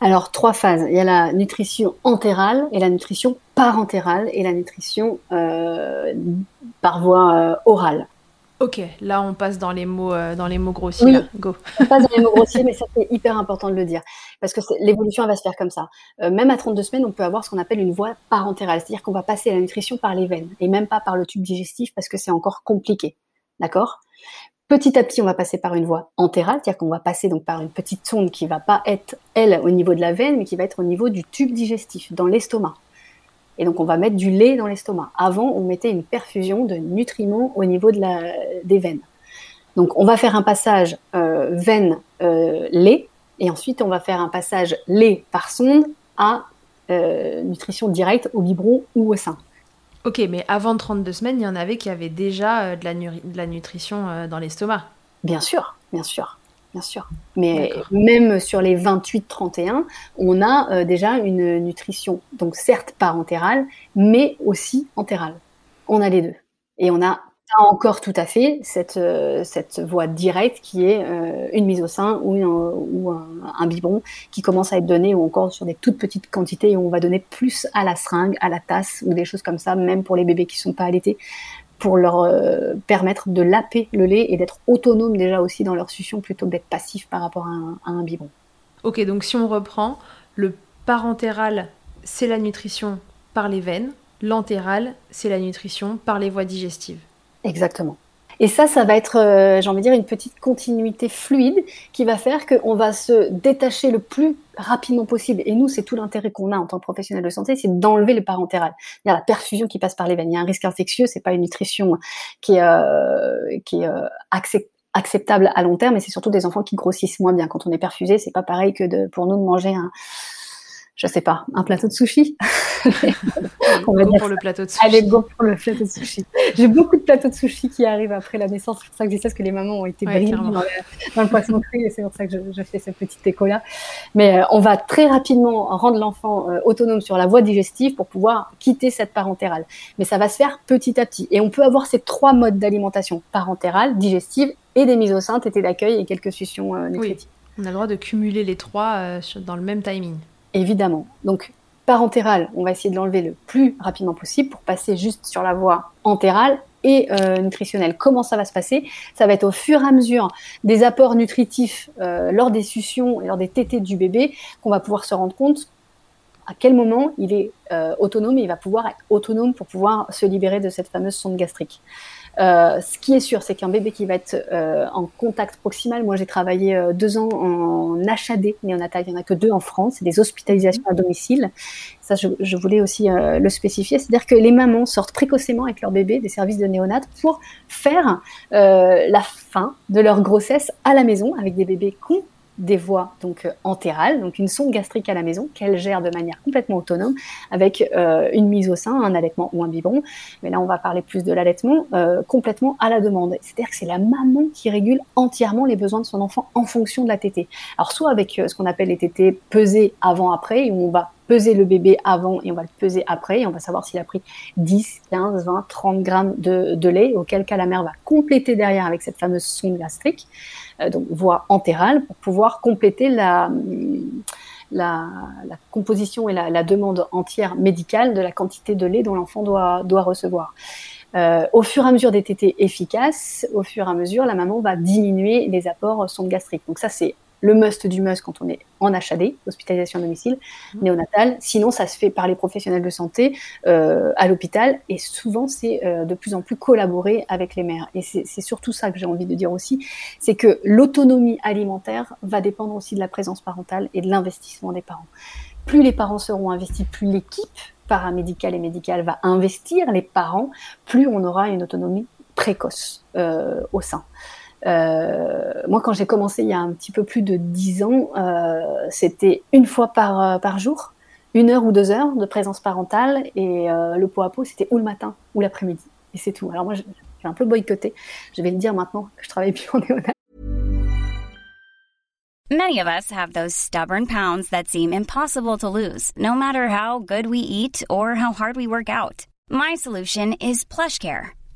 Alors, trois phases. Il y a la nutrition entérale et la nutrition parentérale et la nutrition euh, par voie euh, orale. Ok, là on passe dans les mots, euh, dans les mots grossiers. Oui, Go. on passe dans les mots grossiers, mais ça c'est hyper important de le dire parce que l'évolution va se faire comme ça. même à 32 semaines, on peut avoir ce qu'on appelle une voie parentérale, c'est-à-dire qu'on va passer la nutrition par les veines et même pas par le tube digestif parce que c'est encore compliqué. D'accord? Petit à petit, on va passer par une voie entérale, c'est-à-dire qu'on va passer donc par une petite sonde qui va pas être, elle, au niveau de la veine, mais qui va être au niveau du tube digestif, dans l'estomac. Et donc, on va mettre du lait dans l'estomac. Avant, on mettait une perfusion de nutriments au niveau de la, des veines. Donc, on va faire un passage euh, veine-lait, euh, et ensuite, on va faire un passage lait par sonde à euh, nutrition directe au biberon ou au sein. Ok, mais avant 32 semaines, il y en avait qui avaient déjà euh, de, la de la nutrition dans l'estomac. Bien sûr, bien sûr, bien sûr. Mais même sur les 28-31, on a euh, déjà une nutrition, donc certes parentérale, mais aussi entérale. On a les deux. Et on a encore tout à fait cette, euh, cette voie directe qui est euh, une mise au sein ou, ou un, biberon qui commence à être donné ou encore sur des toutes petites quantités où on va donner plus à la seringue, à la tasse ou des choses comme ça, même pour les bébés qui sont pas allaités, pour leur euh, permettre de laper le lait et d'être autonome déjà aussi dans leur succion plutôt que d'être passif par rapport à un, à un biberon. Ok, donc si on reprend, le parentéral, c'est la nutrition par les veines, l'entéral, c'est la nutrition par les voies digestives. Exactement. Et ça, ça va être, euh, j'ai envie de dire, une petite continuité fluide qui va faire qu'on va se détacher le plus rapidement possible. Et nous, c'est tout l'intérêt qu'on a en tant que professionnel de santé, c'est d'enlever le parentéral. Il y a la perfusion qui passe par les veines. Il y a un risque infectieux, c'est pas une nutrition qui est, euh, qui est euh, acceptable à long terme, et c'est surtout des enfants qui grossissent moins bien. Quand on est perfusé, c'est pas pareil que de, pour nous de manger un, je sais pas, un plateau de sushi. on va dire pour le plateau de sushi. Allez, go pour le plateau de sushi. J'ai beaucoup de plateaux de sushi qui arrivent après la naissance. C'est pour ça que je dis ça, parce que les mamans ont été ouais, dans, dans, le poisson cru, et c'est pour ça que je, fais ce petit écho-là. Mais euh, on va très rapidement rendre l'enfant euh, autonome sur la voie digestive pour pouvoir quitter cette parentérale. Mais ça va se faire petit à petit. Et on peut avoir ces trois modes d'alimentation, parentérale, digestive et des mises au sein, tété d'accueil et quelques suctions euh, nutritives. Oui. On a le droit de cumuler les trois dans le même timing évidemment. Donc, parentéral, on va essayer de l'enlever le plus rapidement possible pour passer juste sur la voie entérale et euh, nutritionnelle. Comment ça va se passer? Ça va être au fur et à mesure des apports nutritifs euh, lors des suctions et lors des tétés du bébé qu'on va pouvoir se rendre compte à quel moment il est euh, autonome et il va pouvoir être autonome pour pouvoir se libérer de cette fameuse sonde gastrique. Euh, ce qui est sûr, c'est qu'un bébé qui va être euh, en contact proximal, moi j'ai travaillé euh, deux ans en HAD néonatal, il n'y en a que deux en France, c'est des hospitalisations à domicile. Ça, je, voulais aussi le spécifier, c'est-à-dire que les mamans sortent précocement avec leur bébé des services de néonat pour faire la fin de leur grossesse à la maison avec des bébés con des voies donc euh, entérales, donc une sonde gastrique à la maison qu'elle gère de manière complètement autonome avec euh, une mise au sein, un allaitement ou un biberon. Mais là, on va parler plus de l'allaitement euh, complètement à la demande. C'est-à-dire que c'est la maman qui régule entièrement les besoins de son enfant en fonction de la tétée. Alors soit avec ce qu'on appelle les tétées pesées avant-après, où on va peser le bébé avant et on va le peser après et on va savoir s'il a pris 10, 15, 20, 30 grammes de, de lait, auquel cas la mère va compléter derrière avec cette fameuse sonde gastrique. Euh, donc voie entérale, pour pouvoir compléter la, la, composition et la, demande entière médicale de la quantité de lait dont l'enfant doit, doit recevoir. Euh, au fur et à mesure des tétés efficaces, au fur et à mesure, la maman va diminuer les apports sonde gastrique. Donc ça, c'est le must du must quand on est en HAD, hospitalisation à domicile, mmh. néonatale. Sinon, ça se fait par les professionnels de santé euh, à l'hôpital et souvent, c'est euh, de plus en plus collaboré avec les mères. Et c'est surtout ça que j'ai envie de dire aussi, c'est que l'autonomie alimentaire va dépendre aussi de la présence parentale et de l'investissement des parents. Plus les parents seront investis, plus l'équipe paramédicale et médicale va investir les parents, plus on aura une autonomie précoce euh, au sein. Euh, moi, quand j'ai commencé il y a un petit peu plus de dix ans, euh, c'était une fois par, euh, par jour, une heure ou deux heures de présence parentale, et le pot à pot, c'était ou le matin ou l'après-midi. Et c'est tout. Alors moi, j'ai un peu boycotté. Je vais le dire maintenant que je travaille plus en néonat. Many of us have those stubborn pounds that seem impossible to lose, no matter how good we eat or how hard we work out. My solution is PlushCare.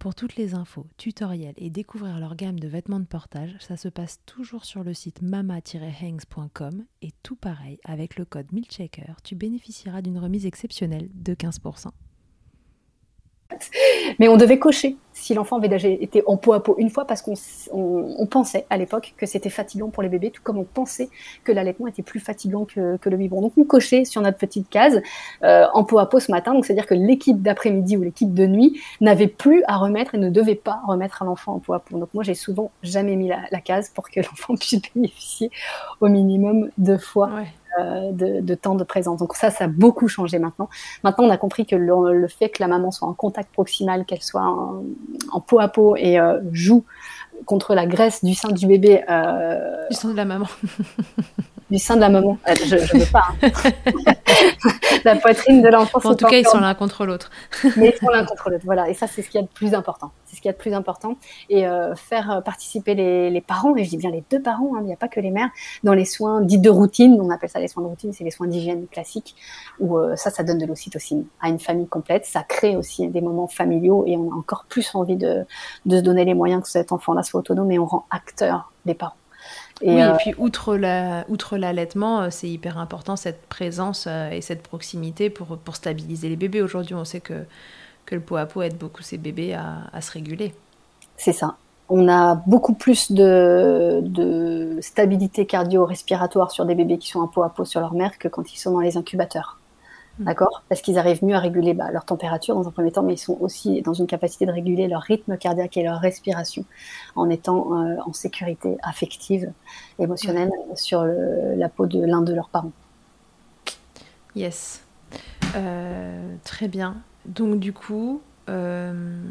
Pour toutes les infos, tutoriels et découvrir leur gamme de vêtements de portage, ça se passe toujours sur le site mama-hangs.com et tout pareil, avec le code MILCHECKER, tu bénéficieras d'une remise exceptionnelle de 15%. Mais on devait cocher si l'enfant avait été en peau à peau une fois parce qu'on pensait à l'époque que c'était fatigant pour les bébés, tout comme on pensait que l'allaitement était plus fatigant que, le biberon. Donc on cochait sur notre petite case euh, en peau à peau ce matin. Donc c'est-à-dire que l'équipe d'après-midi ou l'équipe de nuit n'avait plus à remettre et ne devait pas remettre l'enfant en peau à peau. Donc moi j'ai souvent jamais mis la, case pour que l'enfant puisse bénéficier au minimum deux fois. Euh, de, temps de présence. Donc ça, ça a beaucoup changé maintenant. Maintenant, on a compris que le, fait que la maman soit en contact proximal, qu'elle soit en, peau à peau et euh, joue contre la graisse du sein du bébé. Euh, du sein de la maman. du sein de la maman. Je ne veux pas. Hein. la poitrine de l'enfant. en tout cas, ils sont l'un contre l'autre. mais ils sont l'un contre l'autre. Voilà. Et ça, c'est ce qu'il y a de plus important. C'est ce qu'il y a de plus important. Et euh, faire euh, participer les, parents, et je dis bien les deux parents, hein, il n'y a pas que les mères, dans les soins dits de routine. On appelle ça les soins de routine, c'est les soins d'hygiène classiques. Où euh, ça, ça donne de l'ocytocine à une famille complète. Ça crée aussi des moments familiaux et on a encore plus envie de, de se donner les moyens que cet enfant-là soit autonome et on rend acteur les parents. Et oui, et puis outre la, outre l'allaitement, c'est hyper important cette présence et cette proximité pour, pour stabiliser les bébés. Aujourd'hui, on sait que, que le pot à pot aide beaucoup ces bébés à, à se réguler. C'est ça. On a beaucoup plus de, de stabilité cardio-respiratoire sur des bébés qui sont en pot à pot sur leur mère que quand ils sont dans les incubateurs. Mm. D'accord? Parce qu'ils arrivent mieux à réguler bah, leur température dans un premier temps, mais ils sont aussi dans une capacité de réguler leur rythme cardiaque et leur respiration en étant euh, en sécurité affective, émotionnelle sur la peau de l'un de leurs parents. Yes. Euh, très bien. Donc du coup, euh,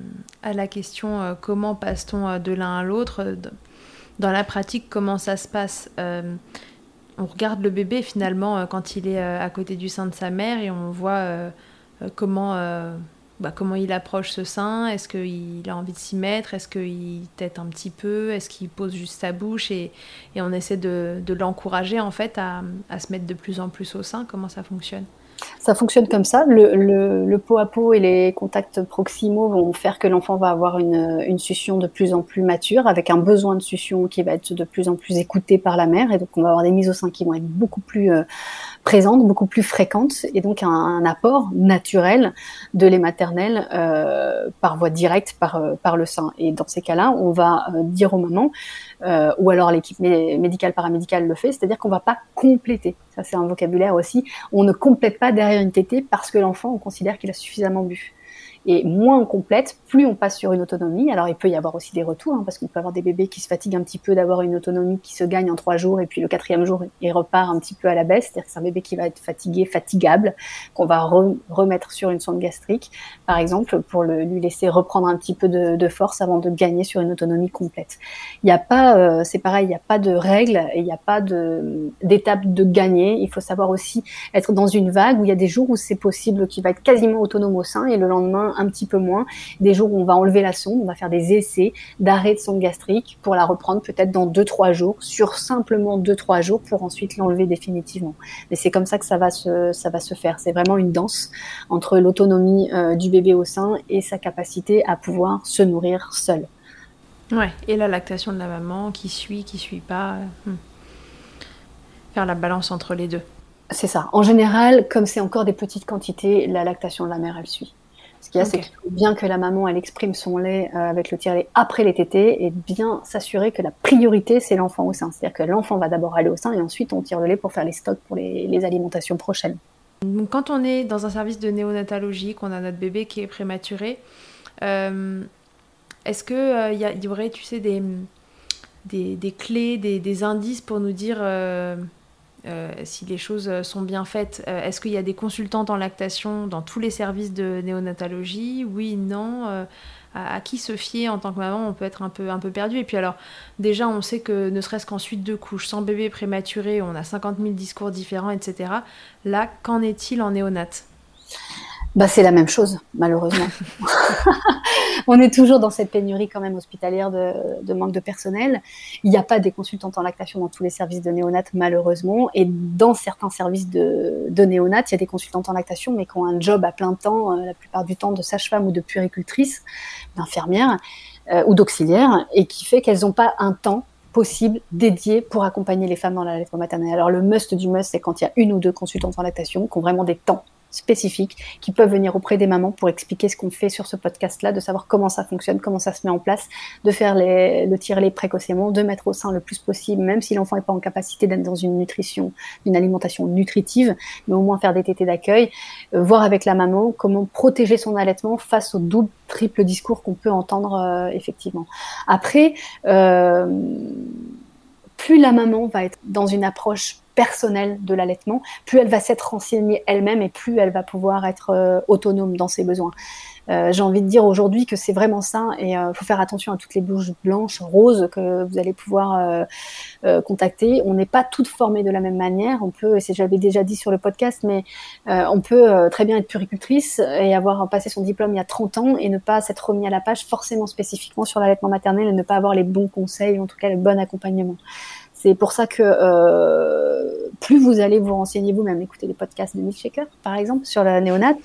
à la question comment passe-t-on de l'un à l'autre, dans la pratique, comment ça se passe on regarde le bébé finalement euh, quand il est euh, à côté du sein de sa mère et on voit euh, comment, bah, comment il approche ce sein. Est-ce qu'il a envie de s'y mettre Est-ce qu'il tête un petit peu Est-ce qu'il pose juste sa bouche et, on essaie de, l'encourager en fait à, se mettre de plus en plus au sein Comment ça fonctionne? Ça fonctionne comme ça. Le, pot à pot et les contacts proximaux vont faire que l'enfant va avoir une, une, succion de plus en plus mature, avec un besoin de succion qui va être de plus en plus écouté par la mère. Et donc, on va avoir des mises au sein qui vont être beaucoup plus euh, présentes, beaucoup plus fréquentes, et donc un, apport naturel de lait maternel euh, par voie directe, par, euh, par le sein. Et dans ces cas-là, on va dire aux mamans, ou alors l'équipe médicale paramédicale le fait, c'est-à-dire qu'on va pas compléter c'est un vocabulaire aussi, on ne complète pas derrière une tétée parce que l'enfant, on considère qu'il a suffisamment bu. Est moins complète, plus on passe sur une autonomie. Alors il peut y avoir aussi des retours, hein, parce qu'on peut avoir des bébés qui se fatiguent un petit peu d'avoir une autonomie qui se gagne en trois jours, et puis le quatrième jour, il repart un petit peu à la baisse. C'est-à-dire que c'est un bébé qui va être fatigué, fatigable, qu'on va remettre sur une sonde gastrique, par exemple, pour lui laisser reprendre un petit peu de, de, force avant de gagner sur une autonomie complète. Il n'y a pas, euh, c'est pareil, il n'y a pas de règles, il n'y a pas d'étape de, de gagner. Il faut savoir aussi être dans une vague où il y a des jours où c'est possible qu'il va être quasiment autonome au sein, et le lendemain un petit peu moins. Des jours où on va enlever la sonde, on va faire des essais d'arrêt de sonde gastrique pour la reprendre peut-être dans 2-3 jours, sur simplement 2-3 jours pour ensuite l'enlever définitivement. Mais c'est comme ça que ça va se, ça va se faire. C'est vraiment une danse entre l'autonomie euh, du bébé au sein et sa capacité à pouvoir se nourrir seul. Ouais, et la lactation de la maman qui suit, qui suit pas. Hmm. Faire la balance entre les deux. C'est ça. En général, comme c'est encore des petites quantités, la lactation de la mère, elle suit. Ce qu'il y a, c'est qu'il faut bien que la maman, elle exprime son lait euh, avec le tire-lait après les tétés et bien s'assurer que la priorité, c'est l'enfant au sein. C'est-à-dire que l'enfant va d'abord aller au sein et ensuite on tire le lait pour faire les stocks pour les, alimentations prochaines. Donc, quand on est dans un service de néonatologie, qu'on a notre bébé qui est prématuré, euh, est-ce qu'il euh, y, y, aurait, tu sais, des, des, clés, des, indices pour nous dire euh, si les choses sont bien faites. Euh, est-ce qu'il y a des consultantes en lactation dans tous les services de néonatologie? Oui, non. Euh, à, qui se fier en tant que maman? On peut être un peu, un peu perdu. Et puis alors, déjà, on sait que ne serait-ce qu'en suite de couche, sans bébé prématuré, on a 50 000 discours différents, etc. Là, qu'en est-il en néonat? Bah, c'est la même chose, malheureusement. on est toujours dans cette pénurie quand même hospitalière de, manque de personnel. Il n'y a pas des consultantes en lactation dans tous les services de néonat, malheureusement. Et dans certains services de, de néonat, il y a des consultantes en lactation, mais qui ont un job à plein temps, euh, la plupart du temps de sage-femme ou de puéricultrice, d'infirmière euh, ou d'auxiliaire, et qui fait qu'elles n'ont pas un temps possible dédié pour accompagner les femmes dans la maternelle. Alors le must du must, c'est quand il y a une ou deux consultantes en lactation qui ont vraiment des temps spécifiques qui peuvent venir auprès des mamans pour expliquer ce qu'on fait sur ce podcast-là, de savoir comment ça fonctionne, comment ça se met en place, de faire les, le tirer-les précocement, de mettre au sein le plus possible, même si l'enfant n'est pas en capacité d'être dans une nutrition, une alimentation nutritive, mais au moins faire des tétés d'accueil, euh, voir avec la maman comment protéger son allaitement face au double, triple discours qu'on peut entendre euh, effectivement. Après, euh, plus la maman va être dans une approche personnelle de l'allaitement, plus elle va s'être renseignée elle-même et plus elle va pouvoir être euh, autonome dans ses besoins. Euh, j'ai envie de dire aujourd'hui que c'est vraiment ça et il euh, faut faire attention à toutes les bouches blanches, roses que vous allez pouvoir contacter. On n'est pas toutes formées de la même manière. On peut, et j'avais déjà dit sur le podcast, mais on peut très bien être puricultrice et avoir passé son diplôme il y a 30 ans et ne pas s'être remis à la page forcément spécifiquement sur l'allaitement maternel et ne pas avoir les bons conseils, en tout cas le bon accompagnement. C'est pour ça que euh, plus vous allez vous renseigner vous-même, écoutez les podcasts de Milkshaker, par exemple, sur la néonate,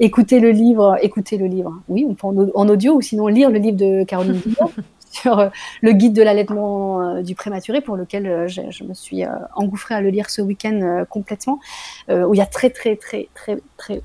écoutez le livre, écoutez le livre, oui, on peut en, audio, ou sinon lire le livre de Caroline sur euh, le guide de l'allaitement euh, du prématuré, pour lequel je, je, me suis engouffrée à le lire ce week-end complètement, où il y a très, très, très, très, très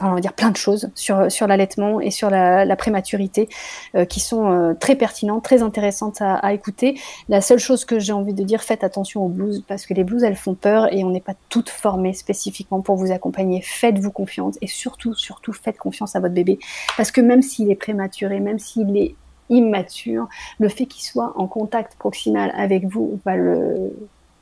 on va dire plein de choses sur, sur l'allaitement et sur la, prématurité euh, qui sont euh, très pertinentes, très intéressantes à, écouter. La seule chose que j'ai envie de dire, faites attention aux blues parce que les blues elles font peur et on n'est pas toutes formées spécifiquement pour vous accompagner. Faites-vous confiance et surtout, surtout faites confiance à votre bébé parce que même s'il est prématuré, même s'il est immature, le fait qu'il soit en contact proximal avec vous va le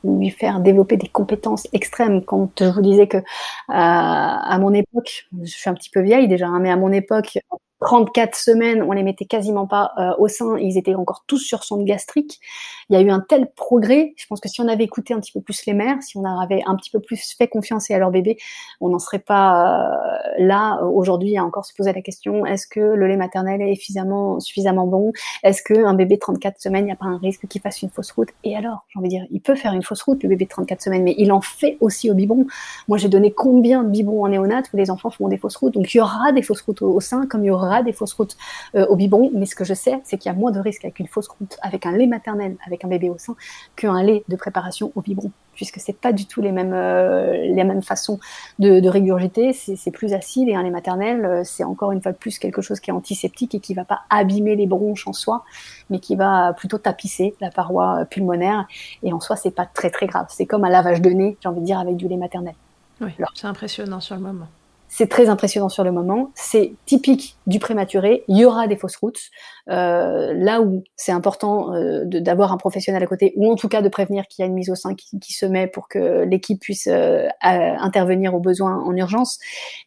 lui faire développer des compétences extrêmes. Quand je vous disais que euh, à mon époque, je suis un petit peu vieille déjà, hein, mais à mon époque, 34 semaines, on les mettait quasiment pas euh, au sein, ils étaient encore tous sur sonde gastrique. Il y a eu un tel progrès, je pense que si on avait écouté un petit peu plus les mères, si on avait un petit peu plus fait confiance à leur bébé, on n'en serait pas euh, là. Aujourd'hui à encore se poser la question est-ce que le lait maternel est suffisamment suffisamment bon? Est-ce que un bébé de 34 semaines, il n'y a pas un risque qu'il fasse une fausse route? Et alors, j'ai envie de dire, il peut faire une fausse route le bébé de 34 semaines, mais il en fait aussi au biberon. Moi, j'ai donné combien de biberons en néonat où les enfants font des fausses routes. Donc il y aura des fausses routes au sein comme il y aura des fausses routes euh, au biberon, mais ce que je sais, c'est qu'il y a moins de risques avec une fausse route, avec un lait maternel, avec un bébé au sein, qu'un lait de préparation au biberon, puisque c'est pas du tout les mêmes euh, les mêmes façons de, régurgiter. C'est plus acide et un lait maternel, euh, c'est encore une fois de plus quelque chose qui est antiseptique et qui va pas abîmer les bronches en soi, mais qui va plutôt tapisser la paroi pulmonaire. Et en soi, c'est pas très très grave. C'est comme un lavage de nez, j'ai envie de dire, avec du lait maternel. Oui, c'est impressionnant sur le moment. C'est très impressionnant sur le moment. C'est typique du prématuré. Il y aura des fausses routes. Euh, là où c'est important euh, d'avoir un professionnel à côté, ou en tout cas de prévenir qu'il y a une mise au sein qui, se met pour que l'équipe puisse euh, intervenir au besoin en urgence.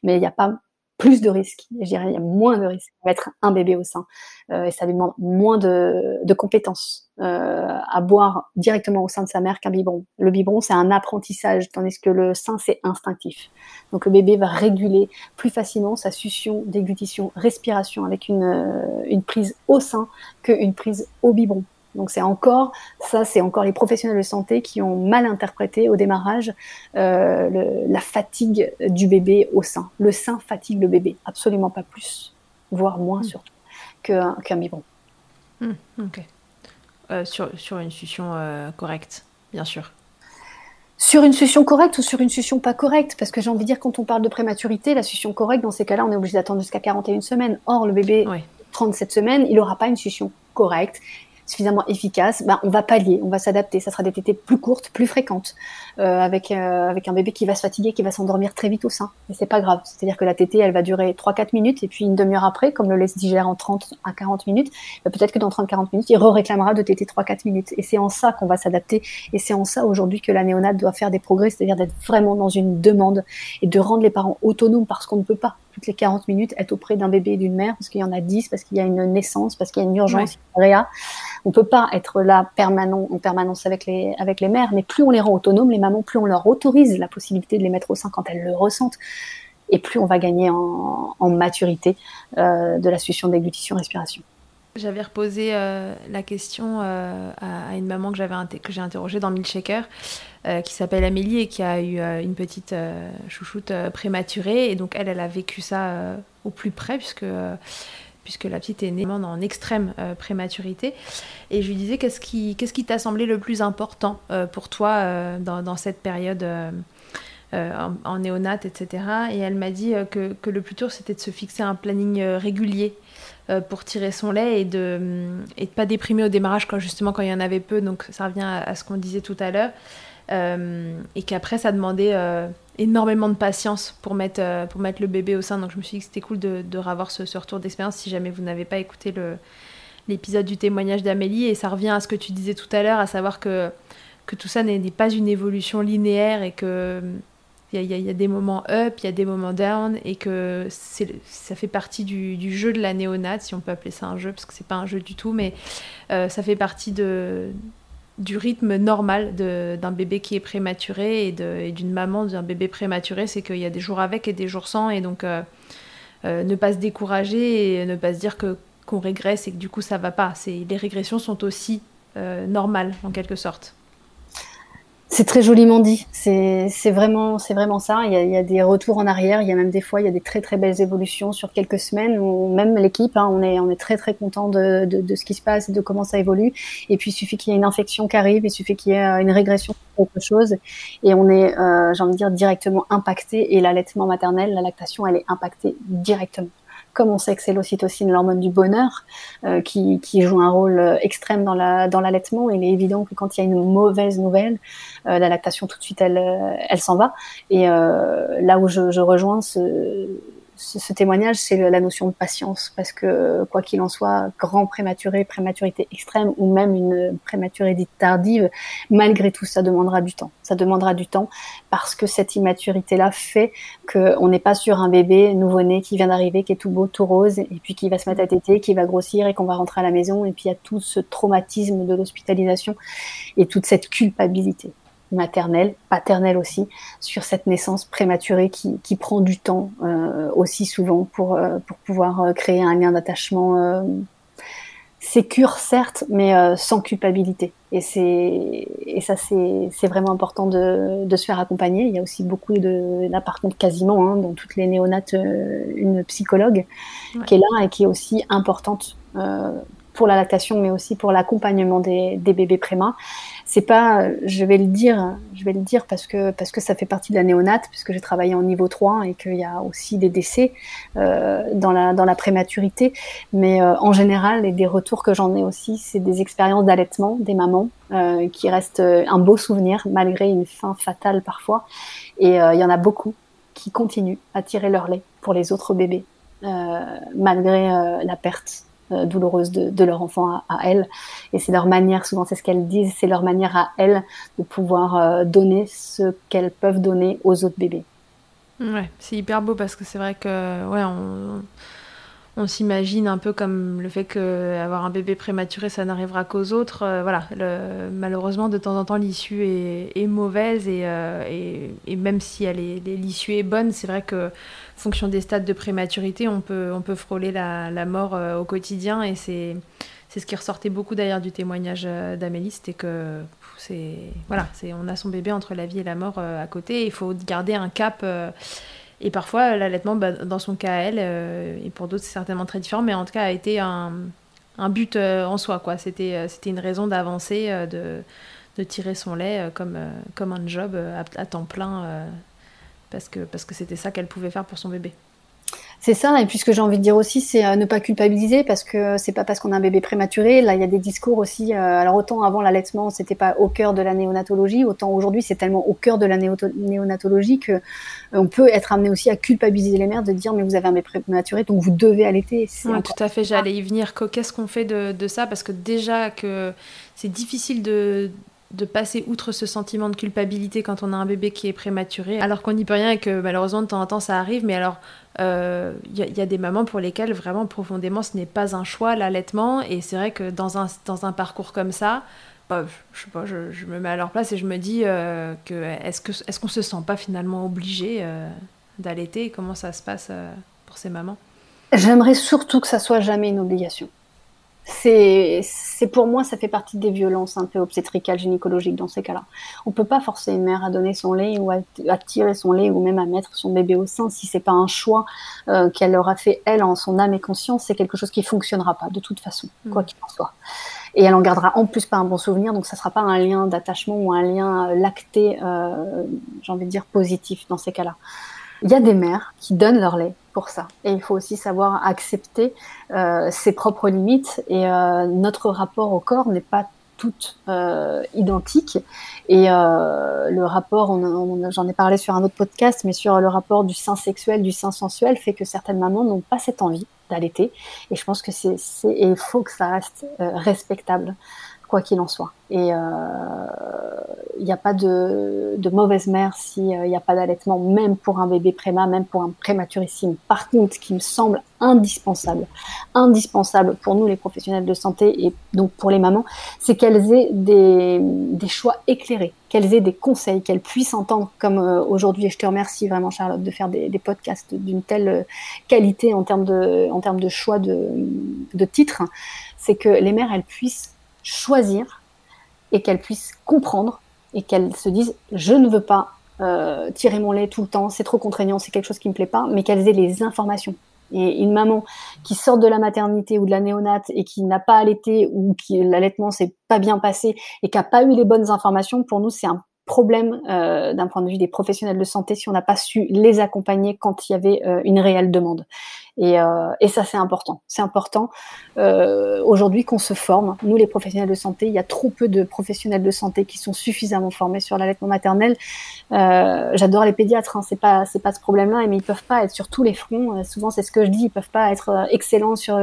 Mais il n'y a pas plus de risques. Je dirais, il y a moins de risques mettre un bébé au sein. Euh, et ça lui demande moins de, de compétences euh, à boire directement au sein de sa mère qu'un biberon. Le biberon, c'est un apprentissage, tandis que le sein, c'est instinctif. Donc le bébé va réguler plus facilement sa succion, déglutition, respiration avec une, euh, une prise au sein qu'une prise au biberon. Donc c'est encore ça, c'est encore les professionnels de santé qui ont mal interprété au démarrage euh, la fatigue du bébé au sein. Le sein fatigue le bébé, absolument pas plus, voire moins hmm. surtout qu'un qu biberon. Hmm, ok. Euh, sur, sur, une succion euh, correcte, bien sûr. Sur une succion correcte ou sur une succion pas correcte? Parce que j'ai envie de dire, quand on parle de prématurité, la succion correcte, dans ces cas-là, on est obligé d'attendre jusqu'à 41 semaines. Or, le bébé, 37 semaines, il n'aura pas une succion correcte suffisamment efficace, ben, on va pallier, on va s'adapter. Ça sera des tétées plus courtes, plus fréquentes, avec, euh, avec un bébé qui va se fatiguer, qui va s'endormir très vite au sein. Et c'est pas grave. C'est-à-dire que la tétée, elle va durer 3-4 minutes, et puis une demi-heure après, comme le lait se digère en 30 à 40 minutes, ben, peut-être que dans 30-40 minutes, il re-réclamera de tétée 3-4 minutes. Et c'est en ça qu'on va s'adapter. Et c'est en ça aujourd'hui que la néonate doit faire des progrès, c'est-à-dire d'être vraiment dans une demande et de rendre les parents autonomes parce qu'on ne peut pas toutes les 40 minutes être auprès d'un bébé et d'une mère parce qu'il y en a 10, parce qu'il y a une naissance, parce qu'il y a une urgence, ouais. réa. On peut pas être là permanent, en permanence avec les, avec les mères, mais plus on les rend autonomes, les mamans, plus on leur autorise la possibilité de les mettre au sein quand elles le ressentent, et plus on va gagner en, maturité euh, de la succion, déglutition, respiration. J'avais reposé euh, la question euh, à, une maman que j'avais que j'ai interrogée dans Milkshaker, qui s'appelle Amélie et qui a eu une petite chouchoute prématurée. Et donc elle, elle a vécu ça au plus près puisque puisque la petite est née en extrême prématurité. Et je lui disais qu'est-ce qui t'a semblé le plus important pour toi dans, dans, cette période. En, en, néonate, etc. Et elle m'a dit que, que, le plus dur, c'était de se fixer un planning régulier euh, pour tirer son lait et de ne et de pas déprimer au démarrage quand justement quand il y en avait peu. Donc ça revient à, ce qu'on disait tout à l'heure. Euh, et qu'après ça demandait euh, énormément de patience pour mettre, pour mettre le bébé au sein. Donc je me suis dit que c'était cool de, de revoir ce, retour d'expérience si jamais vous n'avez pas écouté l'épisode du témoignage d'Amélie. Et ça revient à ce que tu disais tout à l'heure, à savoir que, que tout ça n'est pas une évolution linéaire et que il y, a des moments up, il y a des moments down, et que ça fait partie du, jeu de la néonate, si on peut appeler ça un jeu, parce que c'est pas un jeu du tout, mais euh, ça fait partie de, du rythme normal d'un bébé qui est prématuré et d'une maman d'un bébé prématuré, c'est qu'il y a des jours avec et des jours sans, et donc euh, euh, ne pas se décourager et ne pas se dire que qu'on régresse et que du coup ça va pas. Les régressions sont aussi normales en quelque sorte. C'est très joliment dit. C'est vraiment, c'est vraiment ça. Il y, a, des retours en arrière. Il y a même des fois, il y a des très très belles évolutions sur quelques semaines. Où même l'équipe, hein, on est on est très très content de, ce qui se passe et de comment ça évolue. Et puis il suffit qu'il y ait une infection qui arrive, il suffit qu'il y ait euh, une régression quelque chose, et on est, euh, j'ai envie de dire, directement impacté. Et l'allaitement maternel, la lactation, elle est impactée directement comme on sait que c'est l'ocytocine, l'hormone du bonheur, euh, qui, joue un rôle euh, extrême dans la dans l'allaitement, il est évident que quand il y a une mauvaise nouvelle, euh, la lactation tout de suite elle euh, s'en va. Et là où je rejoins ce, ce, témoignage, c'est la notion de patience, parce que quoi qu'il en soit, grand prématuré, prématurité extrême, ou même une prématurité tardive, malgré tout, ça demandera du temps. Ça demandera du temps parce que cette immaturité-là fait qu'on n'est pas sur un bébé nouveau-né qui vient d'arriver, qui est tout beau, tout rose, et puis qui va se mettre à téter, qui va grossir et qu'on va rentrer à la maison, et puis il y a tout ce traumatisme de l'hospitalisation et toute cette culpabilité maternelle, paternelle aussi, sur cette naissance prématurée qui, qui prend du temps euh, aussi souvent pour, euh, pour pouvoir euh, créer un lien d'attachement euh, sécure certes, mais sans culpabilité. Et, et ça, c'est, c'est vraiment important de, de se faire accompagner. Il y a aussi beaucoup de, là par contre quasiment, hein, dans toutes les néonates, une psychologue ouais. qui est là et qui est aussi importante pour la lactation, mais aussi pour l'accompagnement des, bébés prémains c'est pas, je vais le dire, je vais le dire parce que parce que ça fait partie de la néonate, puisque j'ai travaillé en niveau 3 et qu'il y a aussi des décès euh, dans la dans la prématurité. Mais euh, en général, et des retours que j'en ai aussi, c'est des expériences d'allaitement des mamans euh, qui restent un beau souvenir malgré une fin fatale parfois. Et euh, il y en a beaucoup qui continuent à tirer leur lait pour les autres bébés, malgré la perte douloureuse de, leur enfant à, elles. Et c'est leur manière, souvent c'est ce qu'elles disent, c'est leur manière à elles de pouvoir donner ce qu'elles peuvent donner aux autres bébés. Ouais, c'est hyper beau parce que c'est vrai que ouais, on, on s'imagine un peu comme le fait qu'avoir un bébé prématuré, ça n'arrivera qu'aux autres. Euh, voilà, malheureusement, de temps en temps, l'issue est, mauvaise euh, et, même si l'issue est bonne, c'est vrai que fonction des stades de prématurité, on peut, on peut frôler la, mort euh, au quotidien et c'est c'est ce qui ressortait beaucoup d'ailleurs du témoignage d'Amélie, c'était que c'est voilà, c'est on a son bébé entre la vie et la mort à côté, il faut garder un cap et parfois, l'allaitement, bah, dans son cas, elle, euh, et pour d'autres, c'est certainement très différent, mais en tout cas, a été un, un but euh, en soi. quoi. C'était euh, c'était une raison d'avancer, de, de, tirer son lait comme, comme un job à, temps plein, parce que parce que c'était ça qu'elle pouvait faire pour son bébé. C'est ça, et puis ce que j'ai envie de dire aussi, c'est euh, ne pas culpabiliser parce que c'est pas parce qu'on a un bébé prématuré. Là, il y a des discours aussi. Euh, alors autant avant l'allaitement, c'était pas au cœur de la néonatologie, autant aujourd'hui, c'est tellement au cœur de la néonatologie que euh, on peut être amené aussi à culpabiliser les mères de dire mais vous avez un bébé prématuré, donc vous devez allaiter. Oui, tout à fait. J'allais y venir. Qu'est-ce qu'on fait de, de ça? Parce que déjà que c'est difficile de de passer outre ce sentiment de culpabilité quand on a un bébé qui est prématuré, alors qu'on n'y peut rien et que malheureusement de temps en temps ça arrive. Mais alors, il euh, y, a des mamans pour lesquelles vraiment profondément ce n'est pas un choix l'allaitement. Et c'est vrai que dans un, dans un parcours comme ça, bah, je sais pas, je, me mets à leur place et je me dis euh, que est-ce que est-ce qu'on se sent pas finalement obligé euh, d'allaiter? Comment ça se passe pour ces mamans? J'aimerais surtout que ça soit jamais une obligation c'est, pour moi, ça fait partie des violences un peu obstétricales, gynécologiques dans ces cas-là. On peut pas forcer une mère à donner son lait ou à, tirer son lait ou même à mettre son bébé au sein si c'est pas un choix euh, qu'elle aura fait elle en son âme et conscience. C'est quelque chose qui fonctionnera pas de toute façon, quoi mm. qu'il en soit. Et elle en gardera en plus pas un bon souvenir, donc ça sera pas un lien d'attachement ou un lien euh, lacté, euh, j'ai envie de dire positif dans ces cas-là. Il y a des mères qui donnent leur lait Et il faut aussi savoir accepter euh, ses propres limites. Et euh, notre rapport au corps n'est pas tout euh, identique. Et euh, le rapport, j'en ai parlé sur un autre podcast, mais sur le rapport du sein sexuel, du sein sensuel, fait que certaines mamans n'ont pas cette envie d'allaiter. Et je pense que c'est, il faut que ça reste euh, respectable quoi qu'il en soit. Et il euh, n'y a pas de, mauvaise mère s'il n'y euh, a pas d'allaitement, même pour un bébé préma, même pour un prématurissime. Par contre, ce qui me semble indispensable, indispensable pour nous les professionnels de santé et donc pour les mamans, c'est qu'elles aient des, choix éclairés, qu'elles aient des conseils, qu'elles puissent entendre, comme euh, aujourd'hui, et je te remercie vraiment Charlotte de faire des, podcasts d'une telle qualité en termes de, en termes de choix de, de titres, c'est que les mères, elles puissent choisir et qu'elles puissent comprendre et qu'elles se disent je ne veux pas euh, tirer mon lait tout le temps, c'est trop contraignant, c'est quelque chose qui me plaît pas, mais qu'elles aient les informations. Et une maman qui sort de la maternité ou de la néonate et qui n'a pas allaité ou qui l'allaitement s'est pas bien passé et qui a pas eu les bonnes informations, pour nous c'est un problème euh, d'un point de vue des professionnels de santé si on n'a pas su les accompagner quand il y avait euh, une réelle demande. Et, euh, et ça, c'est important. C'est important euh, aujourd'hui qu'on se forme. Nous, les professionnels de santé, il y a trop peu de professionnels de santé qui sont suffisamment formés sur l'allaitement maternel. Euh, J'adore les pédiatres, hein, c'est pas c'est pas ce problème-là, mais ils peuvent pas être sur tous les fronts. Euh, souvent, c'est ce que je dis, ils peuvent pas être euh, excellents sur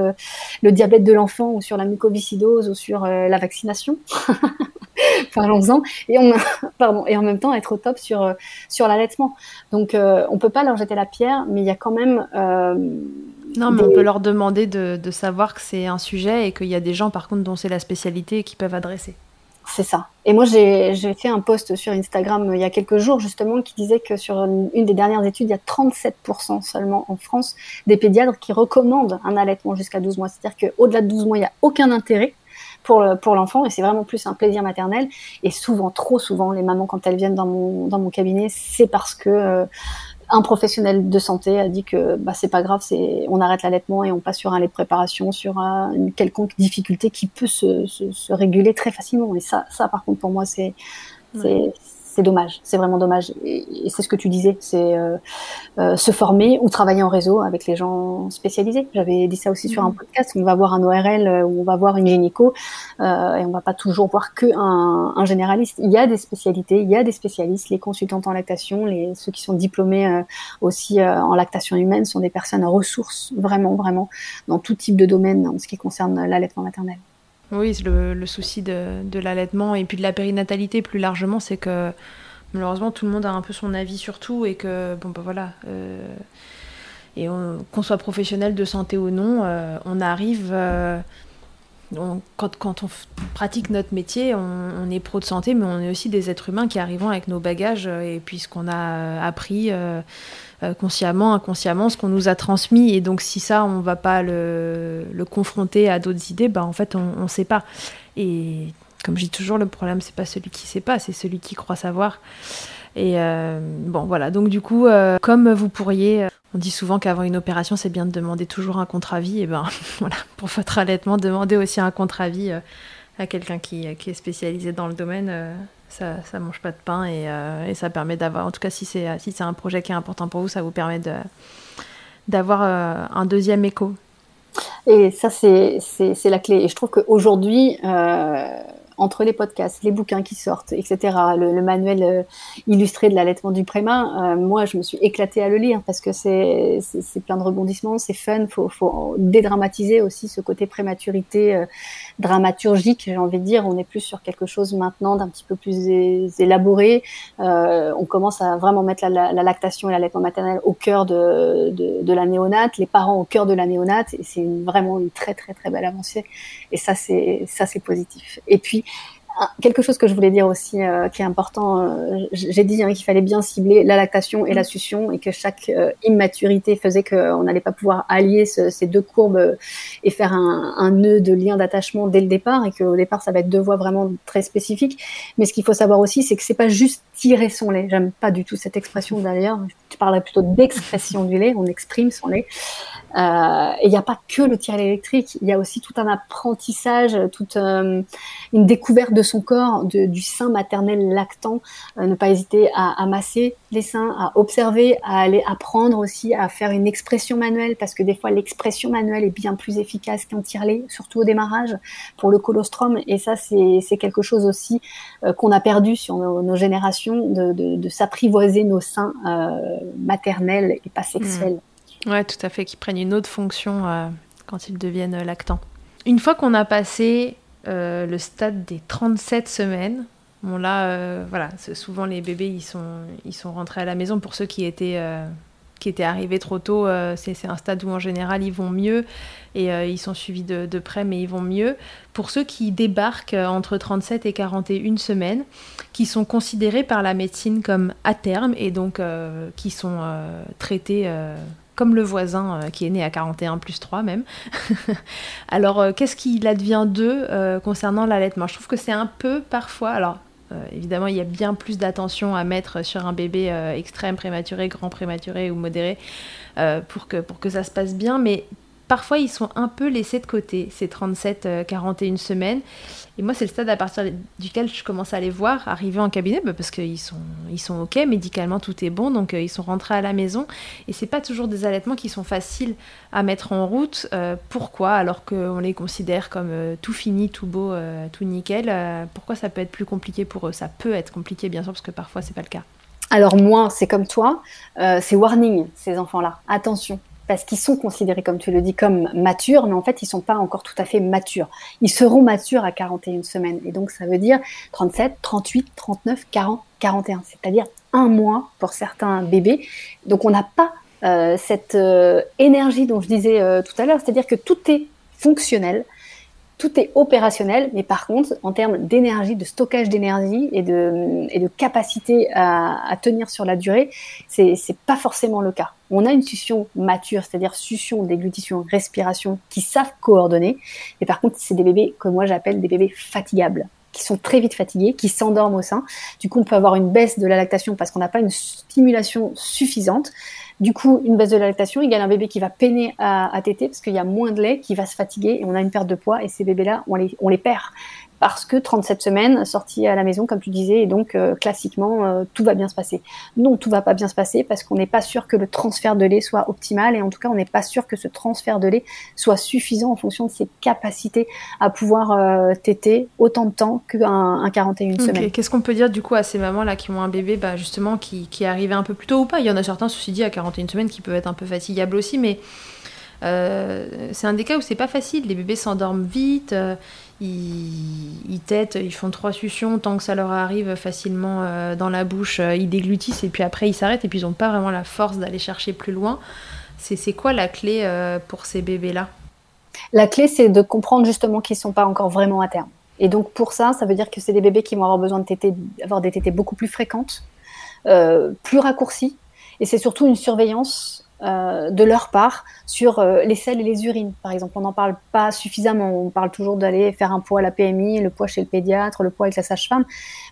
le diabète de l'enfant ou sur la mucoviscidose ou sur la vaccination. Parlons-en. Et on, pardon, et en même temps être au top sur sur l'allaitement. Donc, on peut pas leur jeter la pierre, mais il y a quand même non, mais on peut leur demander de, de savoir que c'est un sujet et qu'il y a des gens, par contre, dont c'est la spécialité et qui peuvent adresser. C'est ça. Et moi, j'ai fait un post sur Instagram euh, il y a quelques jours, justement, qui disait que sur une, des dernières études, il y a 37% seulement en France des pédiatres qui recommandent un allaitement jusqu'à 12 mois. C'est-à-dire qu'au-delà de 12 mois, il n'y a aucun intérêt pour, pour l'enfant et c'est vraiment plus un plaisir maternel. Et souvent, trop souvent, les mamans, quand elles viennent dans mon, dans mon cabinet, c'est parce que euh, un professionnel de santé a dit que bah, c'est pas grave, c'est on arrête l'allaitement et on passe sur un lait de préparation, sur une quelconque difficulté qui peut se, se, se, réguler très facilement. Et ça, ça par contre pour moi c'est c'est c'est dommage, c'est vraiment dommage. Et, c'est ce que tu disais, c'est euh, euh, se former ou travailler en réseau avec les gens spécialisés. J'avais dit ça aussi sur un mmh. podcast. On va voir un ORL euh, ou on va voir une gynéco et on va pas toujours voir que un, un, généraliste. Il y a des spécialités, il y a des spécialistes. Les consultants en lactation, les ceux qui sont diplômés aussi en lactation humaine sont des personnes ressources vraiment, vraiment dans tout type de domaine en ce qui concerne l'allaitement maternel. Oui, le, le souci de, l'allaitement et puis de la périnatalité plus largement, c'est que malheureusement tout le monde a un peu son avis sur tout et que, bon, ben voilà. Euh, et qu'on soit professionnel de santé ou non, euh, on arrive. Euh, quand, quand, on pratique notre métier, on, est pro de santé, mais on est aussi des êtres humains qui arrivent avec nos bagages et puis ce qu'on a appris consciemment, inconsciemment, ce qu'on nous a transmis. Et donc, si ça, on ne va pas le, confronter à d'autres idées, bah, en fait, on ne sait pas. Et comme je dis toujours, le problème, c'est pas celui qui sait pas, c'est celui qui croit savoir. Et euh, bon, voilà. Donc, du coup, euh, comme vous pourriez. On dit souvent qu'avant une opération, c'est bien de demander toujours un contre-avis. Et ben voilà, pour votre allaitement, demandez aussi un contre-avis à quelqu'un qui, qui, est spécialisé dans le domaine ça, ça mange pas de pain et, euh, et ça permet d'avoir, en tout cas si c'est si un projet qui est important pour vous, ça vous permet de d'avoir euh, un deuxième écho. Et ça c'est la clé. Et je trouve qu'aujourd'hui, euh, entre les podcasts, les bouquins qui sortent, etc., le, manuel euh, illustré de l'allaitement du préma, euh, moi, je me suis éclatée à le lire parce que c'est plein de rebondissements, c'est fun, faut, faut dédramatiser aussi ce côté prématurité euh, dramaturgique, j'ai envie de dire. On est plus sur quelque chose maintenant d'un petit peu plus élaboré. on commence à vraiment mettre la, lactation et l'allaitement maternel au cœur de, de, la néonate, les parents au cœur de la néonate, et c'est vraiment une très très très belle avancée. Et ça, c'est ça, c'est positif. Et puis quelque chose que je voulais dire aussi, euh, qui est important, euh, j'ai dit hein, qu'il fallait bien cibler la lactation et la succion et que chaque euh, immaturité faisait qu'on n'allait pas pouvoir allier ces deux courbes et faire un, un nœud de lien d'attachement dès le départ et qu'au départ ça va être deux voies vraiment très spécifiques. Mais ce qu'il faut savoir aussi, c'est que c'est pas juste tirer son lait. J'aime pas du tout cette expression d'ailleurs. Je parlerais plutôt d'expression du lait. On exprime son lait. Euh, et il n'y a pas que le tirer électrique, il y a aussi tout un apprentissage, toute euh, une découverte de son corps, de, du sein maternel lactant. Euh, ne pas hésiter à, à, masser les seins, à observer, à aller apprendre aussi à faire une expression manuelle, parce que des fois l'expression manuelle est bien plus efficace qu'un tire-lait, surtout au démarrage pour le colostrum. Et ça, c'est quelque chose aussi qu'on a perdu sur nos, générations, de, de s'apprivoiser nos seins maternels et pas sexuels. Mmh. Ouais, tout à fait, qui prennent une autre fonction euh, quand ils deviennent euh, lactants. Une fois qu'on a passé euh, le stade des 37 semaines, bon là, voilà, souvent les bébés, ils sont, ils sont rentrés à la maison. Pour ceux qui étaient, qui étaient arrivés trop tôt, c'est un stade où en général ils vont mieux et ils sont suivis de, près, mais ils vont mieux. Pour ceux qui débarquent entre 37 et 41 semaines, qui sont considérés par la médecine comme à terme et donc qui sont traités comme le voisin euh, qui est né à 41 plus 3 même. alors, euh, qu'est-ce qu'il advient d'eux euh, concernant l'allaitement? Je trouve que c'est un peu parfois, alors évidemment, il y a bien plus d'attention à mettre sur un bébé extrême, prématuré, grand prématuré ou modéré pour, que, pour que ça se passe bien, mais parfois ils sont un peu laissés de côté, ces 37-41 semaines. Et moi, c'est le stade à partir duquel je commence à les voir arriver en cabinet, bah, parce qu'ils sont, ils sont OK, médicalement tout est bon, donc euh, ils sont rentrés à la maison. Et c'est pas toujours des allaitements qui sont faciles à mettre en route. Euh, pourquoi? Alors qu'on les considère comme euh, tout fini, tout beau, tout nickel. pourquoi ça peut être plus compliqué pour eux? Ça peut être compliqué, bien sûr, parce que parfois c'est pas le cas. Alors moi, c'est comme toi, c'est warning ces enfants-là. Attention, parce qu'ils sont considérés, comme tu le dis, comme matures, mais en fait, ils sont pas encore tout à fait matures. Ils seront matures à 41 semaines. Et donc, ça veut dire 37, 38, 39, 40, 41. C'est-à-dire un mois pour certains bébés. Donc, on n'a pas euh, cette euh, énergie dont je disais euh, tout à l'heure. C'est-à-dire que tout est fonctionnel, tout est opérationnel, mais par contre, en termes d'énergie, de stockage d'énergie et de, capacité à, tenir sur la durée, c'est pas forcément le cas. On a une succion mature, c'est-à-dire succion, déglutition, respiration, qui savent coordonner. Mais par contre, c'est des bébés que moi j'appelle des bébés fatigables qui sont très vite fatigués, qui s'endorment au sein. Du coup, on peut avoir une baisse de la lactation parce qu'on n'a pas une stimulation suffisante. Du coup, une baisse de la lactation égale un bébé qui va peiner à, à téter parce qu'il y a moins de lait, qui va se fatiguer et on a une perte de poids et ces bébés-là, on les, on les perd parce que 37 semaines sorties à la maison, comme tu disais, et donc euh, classiquement, euh, tout va bien se passer. Non, tout va pas bien se passer parce qu'on n'est pas sûr que le transfert de lait soit optimal et en tout cas, on n'est pas sûr que ce transfert de lait soit suffisant en fonction de ses capacités à pouvoir euh, téter autant de temps qu'un un 41 semaines. Qu'est-ce qu'on peut dire du coup à ces mamans-là qui ont un bébé bah, justement qui, qui est arrivé un peu plus tôt ou pas? Il y en a certains, ceci dit, à 41 semaines qui peuvent être un peu fatigables aussi, mais c'est un des cas où c'est pas facile. Les bébés s'endorment vite, ils, têtent, ils font trois suctions tant que ça leur arrive facilement euh, dans la bouche, euh, ils déglutissent et puis après ils s'arrêtent et puis ils n'ont pas vraiment la force d'aller chercher plus loin. C'est quoi la clé euh, pour ces bébés-là? La clé, c'est de comprendre justement qu'ils ne sont pas encore vraiment à terme. Et donc pour ça, ça veut dire que c'est des bébés qui vont avoir besoin de tétés, avoir des tétés beaucoup plus fréquentes, plus raccourcies. Et c'est surtout une surveillance euh, de leur part sur euh, les selles et les urines. Par exemple, on n'en parle pas suffisamment. On parle toujours d'aller faire un poids à la PMI, le poids chez le pédiatre, le poids avec la sage-femme.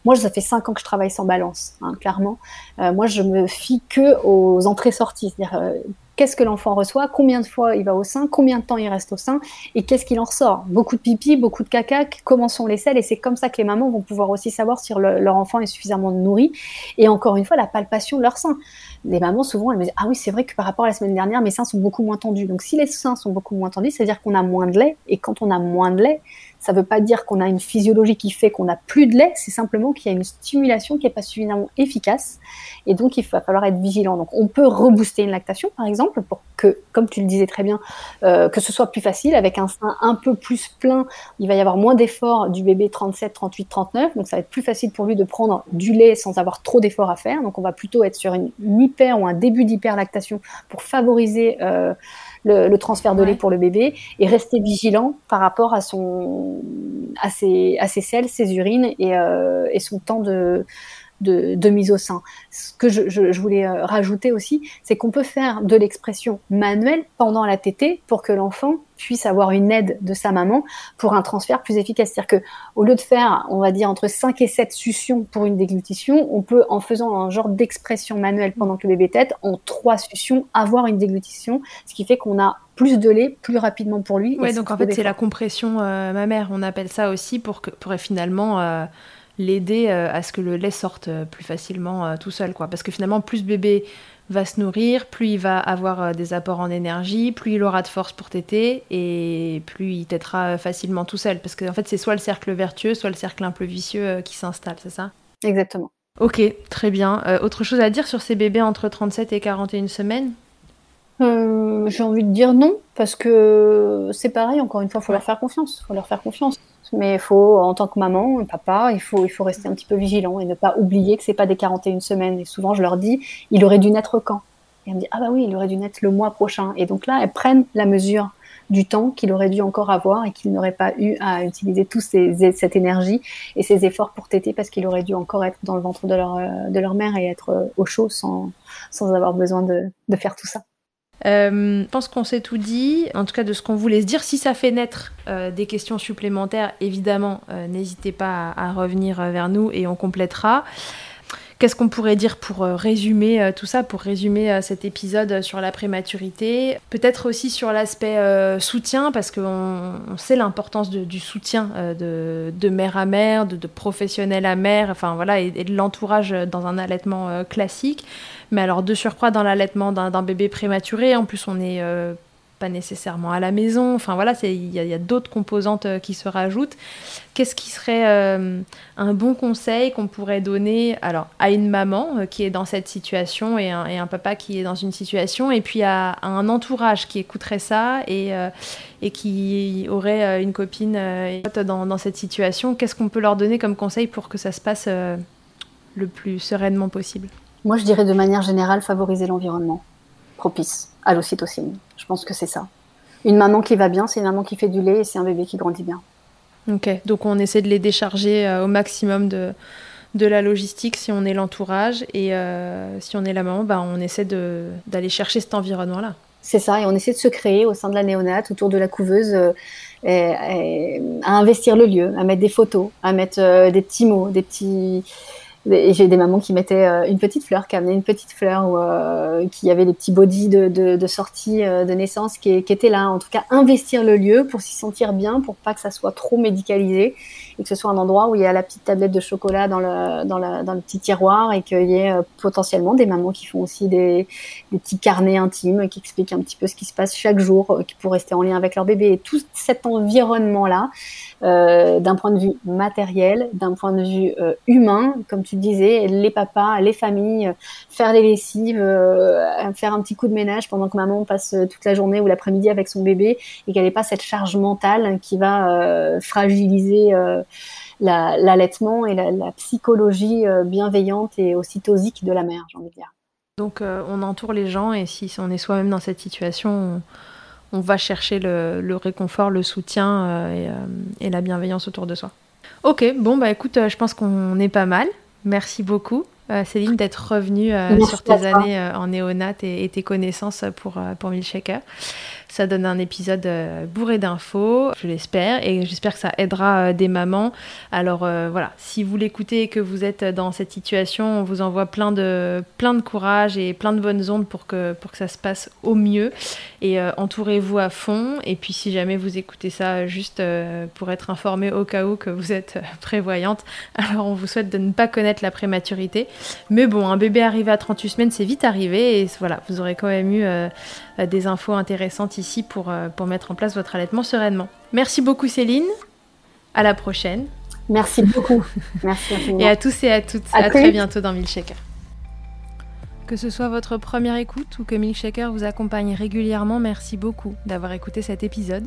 Moi, ça fait cinq ans que je travaille sans balance, hein, clairement. Euh, moi, je me fie que aux entrées-sorties, c'est-à-dire qu'est-ce que l'enfant reçoit, combien de fois il va au sein, combien de temps il reste au sein et qu'est-ce qu'il en ressort. Beaucoup de pipi, beaucoup de caca, comment sont les selles et c'est comme ça que les mamans vont pouvoir aussi savoir si leur enfant est suffisamment nourri et encore une fois la palpation de leur sein. Les mamans souvent elles me disent ah oui c'est vrai que par rapport à la semaine dernière mes seins sont beaucoup moins tendus. Donc si les seins sont beaucoup moins tendus, c'est-à-dire qu'on a moins de lait et quand on a moins de lait, ça ne veut pas dire qu'on a une physiologie qui fait qu'on n'a plus de lait, c'est simplement qu'il y a une stimulation qui n'est pas suffisamment efficace. Et donc, il va falloir être vigilant. Donc, on peut rebooster une lactation, par exemple, pour que, comme tu le disais très bien, euh, que ce soit plus facile, avec un sein un peu plus plein. Il va y avoir moins d'efforts du bébé 37, 38, 39. Donc, ça va être plus facile pour lui de prendre du lait sans avoir trop d'efforts à faire. Donc, on va plutôt être sur une, hyper ou un début d'hyperlactation pour favoriser euh, le, transfert de lait pour le bébé et rester vigilant par rapport à son à ses, à ses selles, ses urines et, euh, et son temps de, de, mise au sein. Ce que je, voulais euh, rajouter aussi, c'est qu'on peut faire de l'expression manuelle pendant la tétée pour que l'enfant puisse avoir une aide de sa maman pour un transfert plus efficace. C'est-à-dire que au lieu de faire, on va dire, entre 5 et 7 suctions pour une déglutition, on peut, en faisant un genre d'expression manuelle pendant que le bébé tète, en 3 suctions, avoir une déglutition, ce qui fait qu'on a plus de lait plus rapidement pour lui. Oui, donc en fait, c'est la compression euh, mammaire, on appelle ça aussi pour, que, pour finalement... Euh, l'aider euh, à ce que le lait sorte euh, plus facilement euh, tout seul. Quoi. Parce que finalement, plus bébé va se nourrir, plus il va avoir des apports en énergie, plus il aura de force pour téter et plus il tétera facilement tout seul. Parce qu'en fait, c'est soit le cercle vertueux, soit le cercle un peu vicieux qui s'installe, c'est ça? Exactement. Ok, très bien. autre chose à dire sur ces bébés entre 37 et 41 semaines? J'ai envie de dire non, parce que c'est pareil, encore une fois, il faut leur faire confiance. faut leur faire confiance. Mais faut, en tant que maman, papa, il faut, il faut rester un petit peu vigilant et ne pas oublier que c'est pas des 41 semaines. Et souvent, je leur dis, il aurait dû naître quand? Et elles me disent, ah bah oui, il aurait dû naître le mois prochain. Et donc là, elles prennent la mesure du temps qu'il aurait dû encore avoir et qu'il n'aurait pas eu à utiliser toute cette énergie et ces efforts pour téter parce qu'il aurait dû encore être dans le ventre de leur, de leur mère et être au chaud sans, sans avoir besoin de, de faire tout ça. Euh, je pense qu'on s'est tout dit, en tout cas de ce qu'on voulait se dire. Si ça fait naître euh, des questions supplémentaires, évidemment, euh, n'hésitez pas à, revenir vers nous et on complétera. Qu'est-ce qu'on pourrait dire pour résumer tout ça, pour résumer cet épisode sur la prématurité? Peut-être aussi sur l'aspect soutien, parce qu'on sait l'importance du soutien de, mère à mère, de, professionnel à mère, enfin voilà, et de l'entourage dans un allaitement classique. Mais alors, de surcroît, dans l'allaitement d'un bébé prématuré, en plus, on n'est euh, pas nécessairement à la maison. Enfin, voilà, il y a, d'autres composantes euh, qui se rajoutent. Qu'est-ce qui serait euh, un bon conseil qu'on pourrait donner alors, à une maman qui est dans cette situation et un, papa qui est dans une situation, et puis à, un entourage qui écouterait ça et, qui aurait une copine dans cette situation? Qu'est-ce qu'on peut leur donner comme conseil pour que ça se passe le plus sereinement possible? Moi, je dirais de manière générale favoriser l'environnement propice à l'ocytocine. Je pense que c'est ça. Une maman qui va bien, c'est une maman qui fait du lait et c'est un bébé qui grandit bien. Ok, donc on essaie de les décharger euh, au maximum de, de la logistique si on est l'entourage et euh, si on est la maman, bah, on essaie d'aller chercher cet environnement-là. C'est ça, et on essaie de se créer au sein de la néonate, autour de la couveuse, euh, à investir le lieu, à mettre des photos, à mettre des petits mots, des petits, j'ai des mamans qui mettaient une petite fleur, qui amenaient une petite fleur, ou qui avaient des petits bodys de, de, sortie de naissance qui, qui, étaient là. En tout cas, investir le lieu pour s'y sentir bien, pour pas que ça soit trop médicalisé et que ce soit un endroit où il y a la petite tablette de chocolat dans le, dans, dans le petit tiroir et qu'il y ait potentiellement des mamans qui font aussi des, des, petits carnets intimes qui expliquent un petit peu ce qui se passe chaque jour, qui pour rester en lien avec leur bébé. Et tout cet environnement-là, euh, d'un point de vue matériel, d'un point de vue euh, humain, comme tu disais, les papas, les familles, euh, faire les lessives, faire un petit coup de ménage pendant que maman passe toute la journée ou l'après-midi avec son bébé et qu'elle n'ait pas cette charge mentale qui va fragiliser l'allaitement et la, psychologie bienveillante et ocytosique de la mère, j'ai envie de dire. Donc on entoure les gens et si on est soi-même dans cette situation, on va chercher le, réconfort, le soutien euh, euh, et, la bienveillance autour de soi. Ok, bon bah écoute, euh, je pense qu'on est pas mal. Merci beaucoup. Céline, d'être revenue sur tes années en néonat et, tes connaissances pour, pour Milkshaker. Ça donne un épisode euh, bourré d'infos, je l'espère, et j'espère que ça aidera euh, des mamans. Alors euh, voilà, si vous l'écoutez et que vous êtes dans cette situation, on vous envoie plein de, plein de courage et plein de bonnes ondes pour que, pour que ça se passe au mieux. Et entourez-vous à fond. Et puis si jamais vous écoutez ça juste pour être informé au cas où que vous êtes prévoyante, alors on vous souhaite de ne pas connaître la prématurité. Mais bon, un bébé arrivé à 38 semaines, c'est vite arrivé. Et voilà, vous aurez quand même eu des infos intéressantes ici pour, euh, pour mettre en place votre allaitement sereinement. Merci beaucoup Céline. À la prochaine. Merci beaucoup. Merci Et à tous et à toutes. À, très bientôt dans Milkshaker. Que ce soit votre première écoute ou que Milkshaker vous accompagne régulièrement, merci beaucoup d'avoir écouté cet épisode.